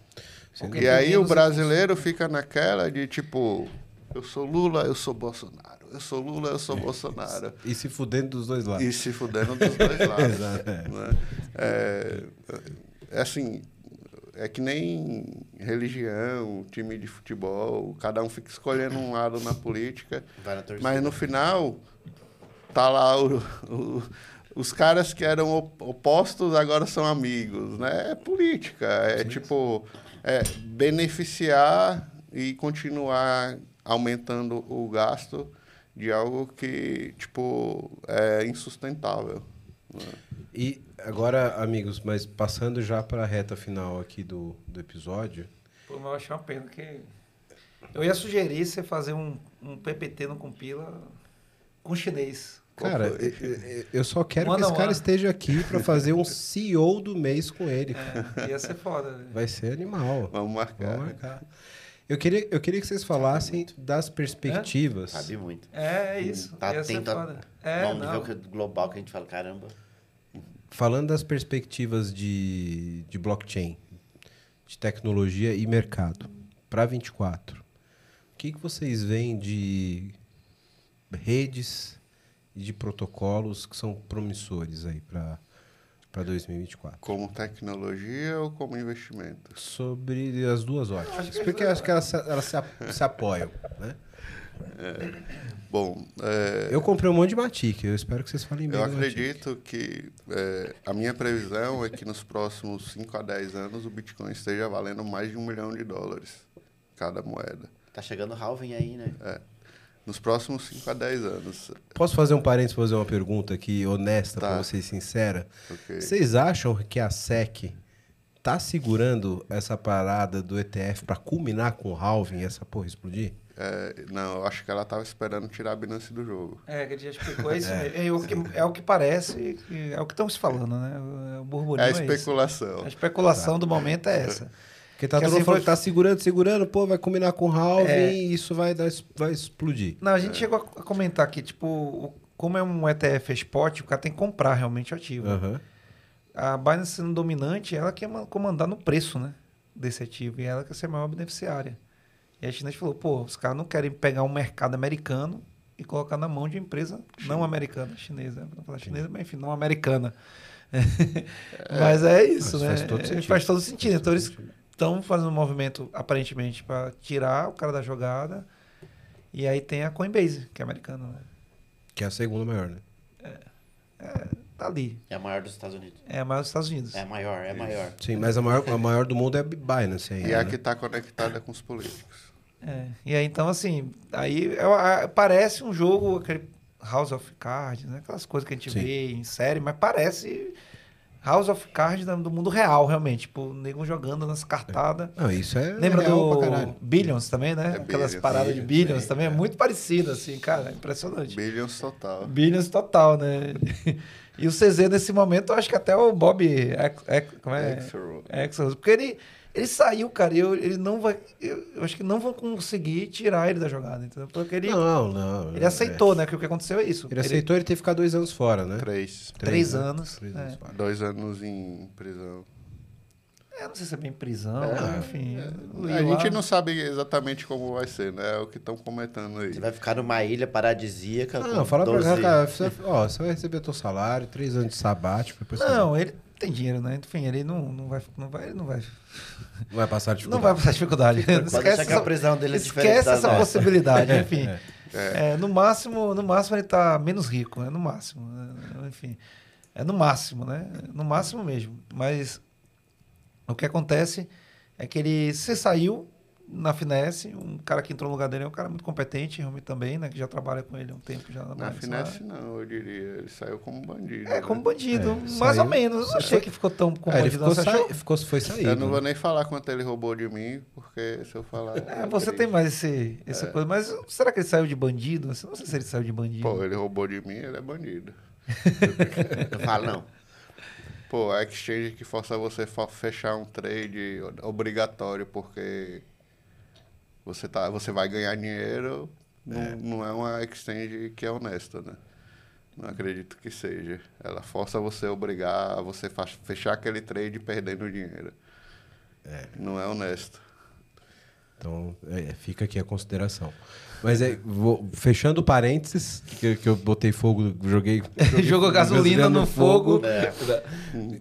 Sem. E aí o brasileiro fica naquela de tipo, eu sou Lula, eu sou Bolsonaro. Eu sou Lula, eu sou Bolsonaro. E se fudendo dos dois lados. E se fudendo dos dois lados. Exato, é. né? É, é assim, é que nem religião, time de futebol, cada um fica escolhendo um lado na política, Vai na torcida. mas no final tá lá o- o- os caras que eram op- opostos agora são amigos, né? É política, é tipo é beneficiar e continuar aumentando o gasto de algo que tipo é insustentável. né? E agora, amigos, mas passando já para a reta final aqui do, do episódio. Pô, mas eu achei uma pena que. Eu ia sugerir você fazer um, um PPT no Compila com chinês. Cara, eu- só quero que esse cara esteja aqui para fazer um CEO do mês com ele. É, ia ser foda. né? Vai ser animal. Vamos marcar. Vamos marcar. Eu queria, eu queria que vocês falassem das perspectivas. Sabe muito. É, é isso. Tá ia ser atento a- foda. É, Não, não. nível que- global que a gente fala, caramba. Falando das perspectivas de, de blockchain, de tecnologia e mercado para 24, o que, que vocês veem de redes e de protocolos que são promissores aí para 2024? Como tecnologia ou como investimento? Sobre as duas óticas. Porque eu acho que elas, se- elas se, se apoiam, né? Bom, é, Eu comprei um monte de Matic, eu espero que vocês falem bem eu do Matic. acredito que é, a minha previsão é que nos próximos 5 a 10 anos o Bitcoin esteja valendo mais de um milhão de dólares cada moeda. Tá chegando o halving aí, né? Nos próximos 5 a 10 anos. Posso fazer um parênteses fazer uma pergunta aqui honesta Tá. para vocês, sincera? Ok. Vocês acham que a SEC tá segurando essa parada do ETF para culminar com o halving e essa porra explodir? É, não, eu acho que ela estava esperando tirar a Binance do jogo. É, que a gente já explicou isso. É, o, que, é o que parece, é o que estão se falando, né? O, o burburinho É a é isso. especulação. A especulação do momento é essa. Porque tá Que todo assim foi- tá segurando, segurando, pô, vai culminar com o halving É. e isso vai, dar, vai explodir. Não, a gente chegou a comentar aqui, tipo, como é um ETF spot, o cara tem que comprar realmente o ativo. Aham. A Binance sendo dominante, ela quer ma- comandar no preço, né? Desse ativo. E ela quer ser a maior beneficiária. E a China falou, pô, os caras não querem pegar um mercado americano e colocar na mão de empresa não americana, chinesa. né? Não falar chinesa, mas enfim, não americana. mas é isso, Mas né? faz todo É, sentido. Faz todo sentido. Então eles estão fazendo um movimento, aparentemente, para tirar o cara da jogada. E aí tem a Coinbase, que é americana, né? Que é a segunda maior, né? Tá ali. É a maior dos Estados Unidos. É a maior dos Estados Unidos. É a maior, é a maior. Sim, mas a maior, a maior do mundo é a Binance ainda, E é a né? que está conectada com os políticos. É, e aí, então, assim, aí é- é- parece um jogo, aquele House of Cards, né? Aquelas coisas que a gente Sim. vê em série, mas parece House of Cards do mundo real, realmente. Tipo, o nego jogando nas cartadas. Não, isso é Lembra real do pra caralho. Billions também, né? É Aquelas Billions, paradas de Billions, Billions sim, também. É é. muito parecido, assim, cara. Impressionante. Billions total. Billions total, né? E o CZ nesse momento, eu acho que até o Bob. Ex- Ex- como é? Axelrod. Exos. Porque ele, ele saiu, cara, e eu, ele não vai. Eu, eu acho que não vão conseguir tirar ele da jogada, entendeu? Porque ele, Não, não. ele aceitou, né? Que o que aconteceu é isso. Ele aceitou ele ter ficado dois anos fora, né? Três. Três né? anos, Três é. anos fora. Dois anos em prisão. É, não sei se é bem prisão, É, enfim. li A gente não sabe exatamente como vai ser, né? É o que estão comentando aí. Você vai ficar numa ilha paradisíaca. Ah, com não, fala pra 12 cá, cara, você, ó, você vai receber teu salário, três anos de sabático, depois você Não, ele tem dinheiro, né? Enfim, ele não, não vai. Não vai, não vai, não vai passar não dificuldade. vai passar dificuldade. Esquece que a essa, prisão dele é esquece essa nossa. possibilidade, enfim. É, no máximo, no máximo ele tá menos rico, né? No máximo. né? Enfim. É no máximo, né? No máximo mesmo. Mas o que acontece é que ele se saiu na Finesse, um cara que entrou no lugar dele é um cara muito competente, realmente também, né? Que já trabalha com ele há um tempo já na Na finesse, não, eu diria. Ele saiu como bandido. É, né? como bandido, É, mais ou saiu- menos. Eu não achei que ficou tão como É, ele bandido. ficou, não, você achou? sa... ficou foi saído. Eu não vou nem falar quanto ele roubou de mim, porque se eu falar. É, você tem mais esse, essa coisa. Mas será que ele saiu de bandido? Eu não sei se ele saiu de bandido. Pô, ele roubou de mim, ele é bandido. Eu falo, não. Pô, a exchange que força você fa- fechar um trade obrigatório porque você, tá, você vai ganhar dinheiro, não, não é uma exchange que é honesta, né? Não acredito que seja. Ela força você a obrigar a você fechar aquele trade perdendo dinheiro. Não é honesto. Então, é, fica aqui a consideração. Mas é, vou- fechando parênteses, que, que eu botei fogo, joguei. joguei Jogou gasolina no fogo.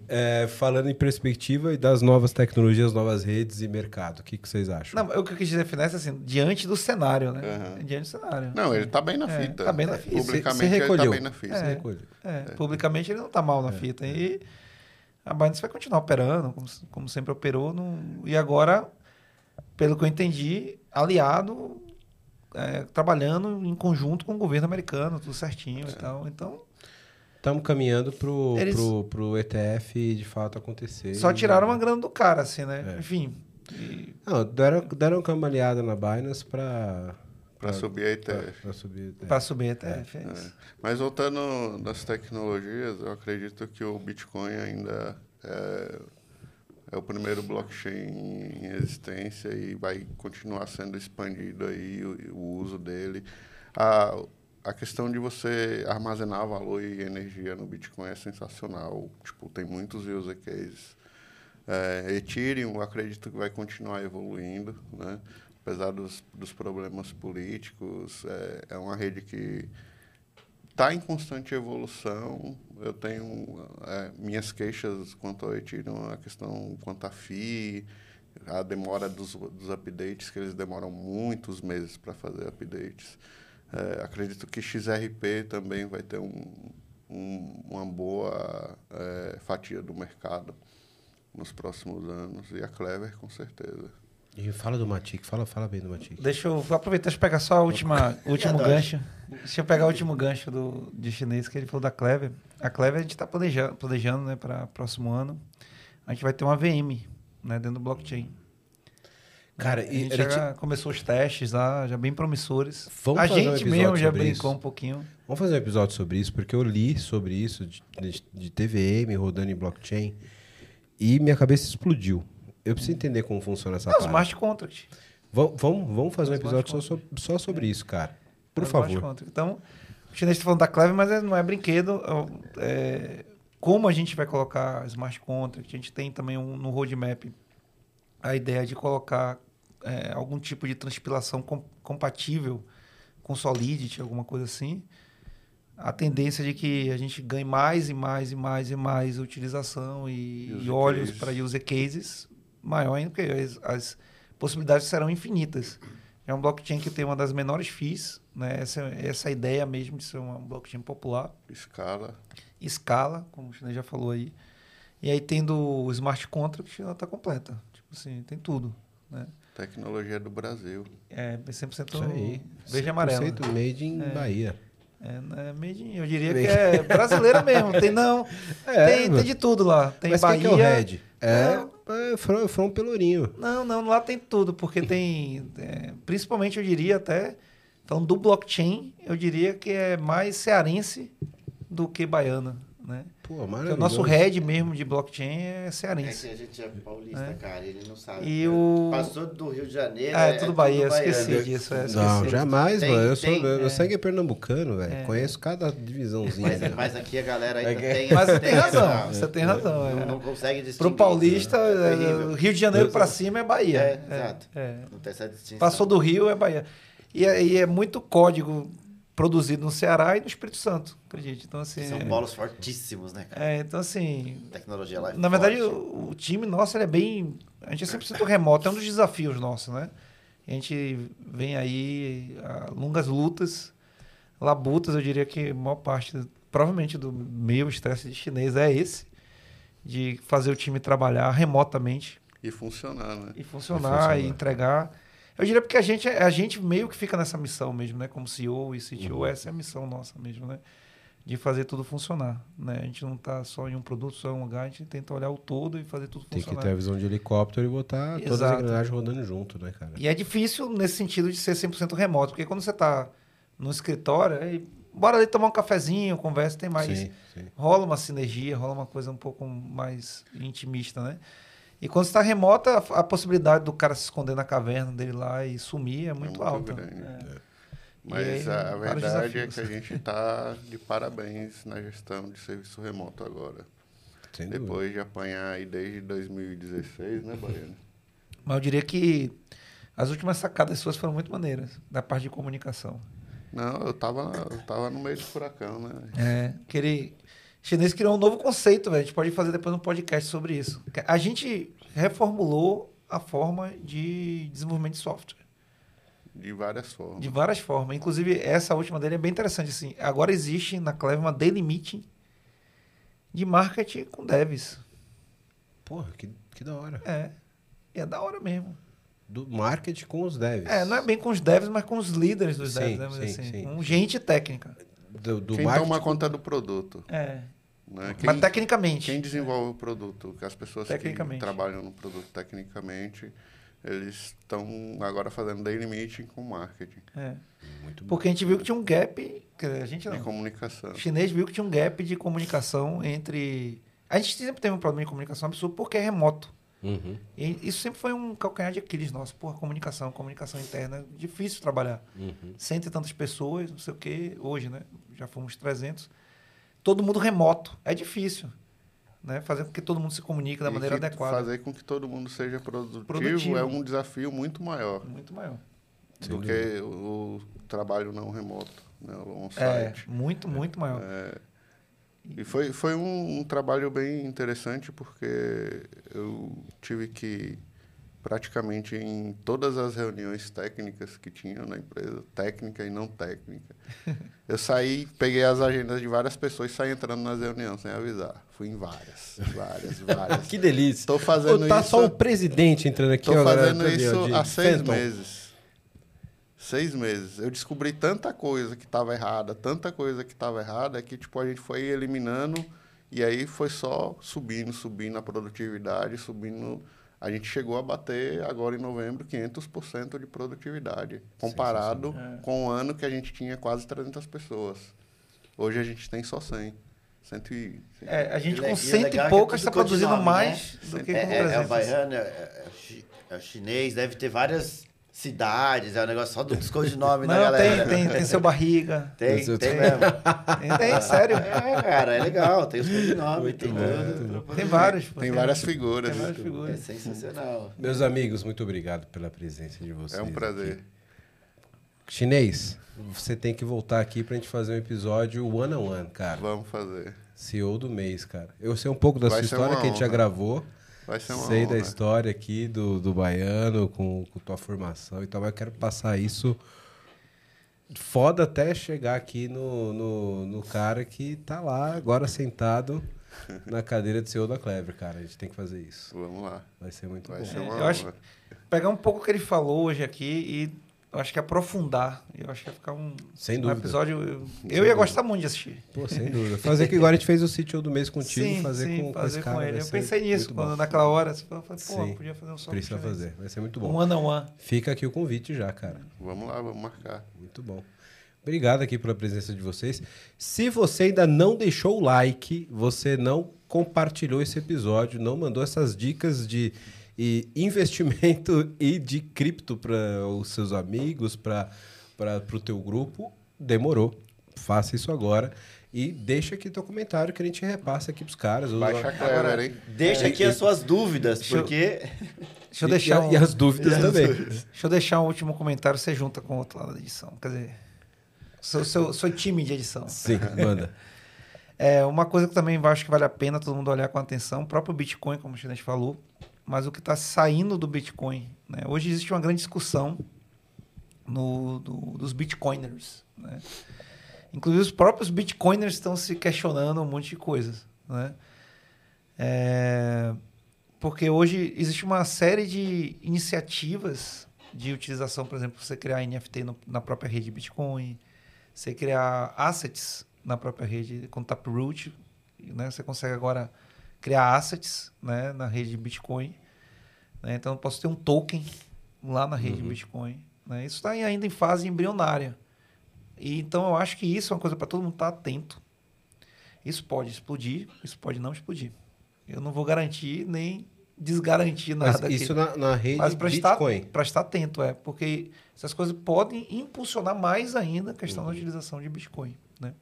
É, falando em perspectiva e das novas tecnologias, novas redes e mercado, o que, que vocês acham? Não, o que eu quis dizer finesse assim, diante do cenário, né? Aham. Diante do cenário. Não, ele tá bem na É, fita. tá bem na fita. Publicamente Você- você ele tá recolheu. bem na fita. É. recolhe. É, publicamente ele não tá mal na fita. E a Binance vai continuar operando, como, como sempre operou. no- e agora, pelo que eu entendi, aliado, é, trabalhando em conjunto com o governo americano, tudo certinho e tal. Então, Estamos caminhando pro, Eles- pro, pro ETF de fato acontecer. só E- tiraram uma grana do cara, assim, né? É. Enfim. e- Não, deram, deram uma cambaleada na Binance para Pra subir a ETF. Pra subir. é. Pra subir ETF, é É. isso. Mas voltando das tecnologias, eu acredito que o Bitcoin ainda é, é o primeiro blockchain em existência e vai continuar sendo expandido aí o, o uso dele. A, a questão de você armazenar valor e energia no Bitcoin é sensacional. Tipo, tem muitos use cases. É, Ethereum, eu acredito que vai continuar evoluindo, né? apesar dos, dos problemas políticos. É, é uma rede que está em constante evolução. Eu tenho é, minhas queixas quanto ao Ethereum, a questão quanto à FII, a demora dos, dos updates, que eles demoram muitos meses para fazer updates. É, acredito que XRP também vai ter um, um, uma boa é, fatia do mercado nos próximos anos, e a Clever, com certeza. E fala do Matic, fala, fala bem do Matic. Deixa eu aproveitar e pegar só a última, o último gancho. Deixa eu pegar o último gancho do, de chinês que ele falou da Clever. A Clever a gente está planejando, planejando né, para próximo ano. A gente vai ter uma VM né, dentro do blockchain. Cara, a e gente já começou os testes lá, já bem promissores. Vamos a fazer um gente episódio mesmo já brincou isso? um pouquinho. Vamos fazer um episódio sobre isso, porque eu li sobre isso, de, de, de TVM rodando em blockchain, e minha cabeça explodiu. Eu preciso entender como funciona essa É, os parte. smart contract. Vamos, vamos, vamos fazer um episódio só, só sobre isso, cara. Por favor. Então, o chinês está falando da Clever, mas é- não é brinquedo. É, como a gente vai colocar smart contract? A gente tem também um, no roadmap a ideia de colocar é, algum tipo de transpilação com- compatível com Solidity, alguma coisa assim. A tendência de que a gente ganhe mais e mais e mais e mais utilização e, e olhos para user cases maior ainda, porque as, as possibilidades serão infinitas. É um blockchain que tem uma das menores fees, né? Essa, essa é ideia mesmo de ser um blockchain popular Escala. escala, como o chinês já falou aí. E aí, tendo o smart contract, ela está completa. Tipo assim, tem tudo. Né? Tecnologia do Brasil. É 100% Isso aí. verde e amarelo. 100% made in É. Bahia. É, né, made in- eu diria que é brasileira mesmo. Tem não. É, tem, tem de tudo lá. Tem Mas Bahia. quem que é o Red? É, Não. é From, From Pelourinho. Não, não, lá tem tudo, porque tem. é, principalmente eu diria até. Então, do blockchain, eu diria que é mais cearense do que baiana. Né? Pô, maravilhoso. o nosso head mesmo de blockchain é É cearense. que a gente é paulista, É. cara, ele não sabe. E o- Passou do Rio de Janeiro. Ah, é tudo Bahia, eu baiano. esqueci disso. É, esqueci. Não, jamais, Tem- mano. Eu sou tem, meu é. sangue é pernambucano, velho. É. Conheço cada divisãozinha. Mas, né? mas aqui a galera ainda É que- tem. Mas você tem essa- razão, você tem razão. é. Não, não consegue distinguir. Pro paulista, É é. Rio de Janeiro pra cima é Bahia. É, exato. é. Não tem essa distinção. Passou do Rio é Bahia. E é, e é muito código produzido no Ceará e no Espírito Santo, acredite. Então, assim. São é- bolos fortíssimos, né, cara? é, então, assim. Tecnologia lá é Na verdade, forte. o, o time nosso ele é bem. A gente é 100% remoto, é um dos desafios nossos, né? A gente vem aí a longas lutas, labutas, eu diria que a maior parte, provavelmente, do meu estresse de chinês é esse, de fazer o time trabalhar remotamente E funcionar, né? e funcionar, funcionar. e entregar. Eu diria porque a gente, a gente meio que fica nessa missão mesmo, né? Como CEO e CTO, essa é a missão nossa mesmo, né? De fazer tudo funcionar, né? A gente não tá só em um produto, só em um lugar, a gente tenta olhar o todo e fazer tudo Tem que funcionar. ter a visão de helicóptero e botar todas as Exato. engrenagens rodando junto, né, cara? E é difícil nesse sentido de ser 100% remoto, porque quando você tá no escritório, aí, bora ali tomar um cafezinho, conversa, tem mais Sim, sim. rola uma sinergia, rola uma coisa um pouco mais intimista, né? E quando está remota, a, a possibilidade do cara se esconder na caverna dele lá e sumir é muito, muito alta. grande. É. Mas E aí, a, verdade é que a gente está de parabéns na gestão de serviço remoto agora. Sem dúvida. Depois de apanhar aí desde 2016, né, Baiano? Mas eu diria que as últimas sacadas suas foram muito maneiras, da parte de comunicação. Não, eu tava, eu tava no meio do furacão, né? É, que ele... Chinês criou um novo conceito, velho. A gente pode fazer depois um podcast sobre isso. A gente reformulou a forma de desenvolvimento de software. De várias formas. De várias formas. Inclusive, essa última dele é bem interessante. Assim. Agora existe na Clever uma daily meeting de marketing com devs. Porra, que, que da hora. É. E é da hora mesmo. Do marketing com os devs. É, não é bem com os devs, mas com os líderes dos Sim, devs, né? Mas, sim, assim, sim. Com gente técnica. Do, do Quem marketing toma conta do produto. É. Né? Quem, mas tecnicamente. quem desenvolve o produto, que as pessoas que trabalham no produto tecnicamente, eles estão agora fazendo daily meeting com marketing É. Muito bom. Porque a gente viu que tinha um gap. que A gente não. comunicação. O chinês viu que tinha um gap de comunicação entre. A gente sempre teve um problema de comunicação absurdo porque é remoto. Uhum, E isso sempre foi um calcanhar de Aquiles nosso. Porra, comunicação, comunicação interna, difícil trabalhar. uhum. Cento e tantas pessoas, não sei o quê, hoje, né? Já fomos 300. Todo mundo remoto. É difícil. Né? Fazer com que todo mundo se comunique da E maneira adequada. Fazer com que todo mundo seja produtivo, Produtivo. é um desafio muito maior Muito maior. do que o, trabalho não remoto, né, o É, on-site. muito, muito maior. E foi, foi um, um trabalho bem interessante porque eu tive que praticamente em todas as reuniões técnicas que tinha na empresa, técnica e não técnica, eu saí, peguei as agendas de várias pessoas e saí entrando nas reuniões sem avisar. Fui em várias, várias, várias. Que delícia. Estou fazendo Ô, tá isso. só o presidente entrando aqui Estou agora. fazendo isso de há seis Fenton. meses. Seis meses. Eu descobri tanta coisa que estava errada, tanta coisa que estava errada, que tipo, a gente foi eliminando e aí foi só subindo, subindo a produtividade, subindo. A gente chegou a bater agora em novembro 500% de produtividade, comparado com o ano que a gente tinha quase 300 pessoas. Hoje a gente tem só 100. 100 e... É, a gente E com e o cento e é é está produzindo codinome, mais né? do que É, com é, é o 300. baiano, é, é, é o chinês, deve ter várias cidades, é um negócio só dos codinomes da Não, galera. tem, tem, tem seu barriga. Tem, Tem- tem mesmo. Tem, tem, sério. É, cara, é legal, tem os codinomes, tem tudo. Tem vários. Tem várias figuras. Tem várias É figuras. sensacional. Meus amigos, muito obrigado pela presença de vocês. É um prazer. aqui. Chinês, você tem que voltar aqui pra gente fazer um episódio one on one, cara. Vamos fazer. CEO do mês, cara. Eu sei um pouco da Vai sua história que a gente já gravou. Vai ser uma Sei da honra. história aqui do, do baiano, com, com tua formação e tal, mas eu quero passar isso foda até chegar aqui no, no, no cara que tá lá agora sentado na cadeira de CEO da Clever, cara. A gente tem que fazer isso. Vamos lá. Vai ser muito Vai bom. ser uma eu acho- honra. Pegar um pouco o que ele falou hoje aqui e eu acho que aprofundar. Eu acho que ia ficar um, Sem um episódio. Eu, eu ia gostar muito de assistir. Pô, sem dúvida. Fazer que agora a gente fez o sítio do mês contigo, fazer com, com fazer esse com, cara. vai ele. Eu pensei nisso, quando bom. naquela hora. Você falou, pô, Sim. podia fazer um som. Precisa fazer, vai ser muito Um bom. one on one. Fica aqui o convite já, cara. Vamos lá, vamos marcar. Muito bom. Obrigado aqui pela presença de vocês. Se você ainda não deixou o like, você não compartilhou esse episódio, não mandou essas dicas de e, investimento e de cripto para os seus amigos, para o teu grupo, demorou. Faça isso agora. E deixa aqui teu comentário que a gente repassa aqui pros caras. Os- Baixa a Clever, hein? Deixa aqui as suas dúvidas, Deixa eu- porque Deixa eu e- deixar. e, um- e as dúvidas também. Deixa eu deixar um último comentário, você junta com o outro lado da edição. Quer dizer, sou, sou, sou time de edição. Sim, manda. É, uma coisa que também acho que vale a pena todo mundo olhar com atenção, o próprio Bitcoin, como o Chinês falou, mas o que está saindo do Bitcoin. né? Hoje existe uma grande discussão no, do- dos Bitcoiners. Né? Inclusive os próprios Bitcoiners estão se questionando um monte de coisas. Né? É, porque hoje existe uma série de iniciativas de utilização, por exemplo, você criar NFT no- na própria rede Bitcoin, você criar assets na própria rede com Taproot, né? Você consegue agora criar assets, né, na rede Bitcoin. né? Então eu posso ter um token lá na rede Bitcoin. Né? Isso está ainda em fase embrionária. E, então eu acho que isso é uma coisa para todo mundo estar atento. Isso pode explodir, isso pode não explodir. Eu não vou garantir nem desgarantir Mas nada aqui. isso na, na rede Mas para estar, Bitcoin. pra estar atento, é. Porque essas coisas podem impulsionar mais ainda a questão da utilização de Bitcoin. Né?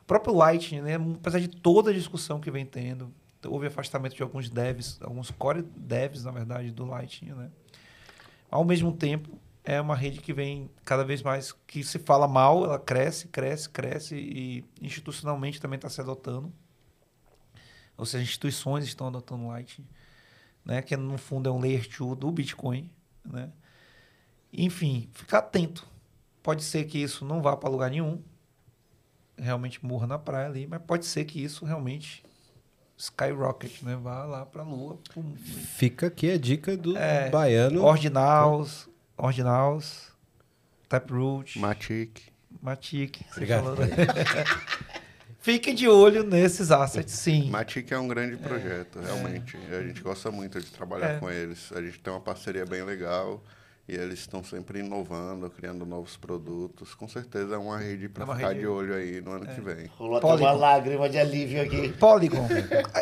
O próprio Lightning, né, apesar de toda a discussão que vem tendo, houve afastamento de alguns devs, alguns core devs, na verdade, do Lightning. Né? Ao mesmo tempo, é uma rede que vem cada vez mais, que se fala mal, ela cresce, cresce, cresce e institucionalmente também está se adotando. Ou seja, instituições estão adotando Lightning né? Que no fundo é um layer 2 do Bitcoin, né? Enfim, ficar atento. Pode ser que isso não vá para lugar nenhum, realmente morra na praia ali, mas pode ser que isso realmente skyrocket, né? Vá lá para a lua. pum. Fica aqui a dica do É, baiano. Ordinals, Ordinals, Taproot, Matic. Matic. você Obrigado. falou? Fiquem de olho nesses assets, sim. Matic é um grande projeto, realmente. A gente gosta muito de trabalhar É. com eles. A gente tem uma parceria bem legal e eles estão sempre inovando, criando novos produtos. Com certeza é uma rede para É ficar rede- de olho aí no ano que vem. rolou até uma Polygon. lágrima de alívio aqui. Polygon.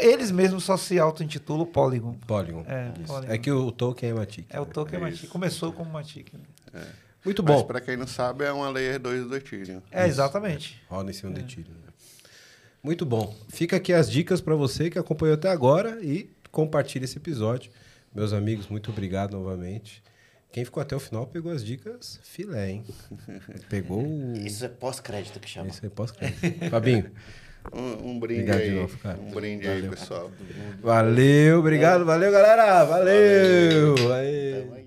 Eles mesmos só se auto-intitulam Polygon. Polygon. É. Polygon. É que o token é Matic. É o token É Matic. isso. Começou como Matic. né? Muito Mas bom. para quem não sabe, é uma Layer 2 do Ethereum. É, exatamente. Roda em cima É. do Ethereum. né? Muito bom. Fica aqui as dicas para você que acompanhou até agora e compartilha esse episódio. Meus amigos, muito obrigado novamente. Quem ficou até o final pegou as dicas filé, hein? Pegou o... Isso é pós-crédito que chama. Esse aí pós-crédito. Fabinho, Um, um brinde Obrigado de aí. novo, cara. Um brinde aí, Valeu. pessoal. valeu, obrigado, valeu, galera. Valeu. Aê.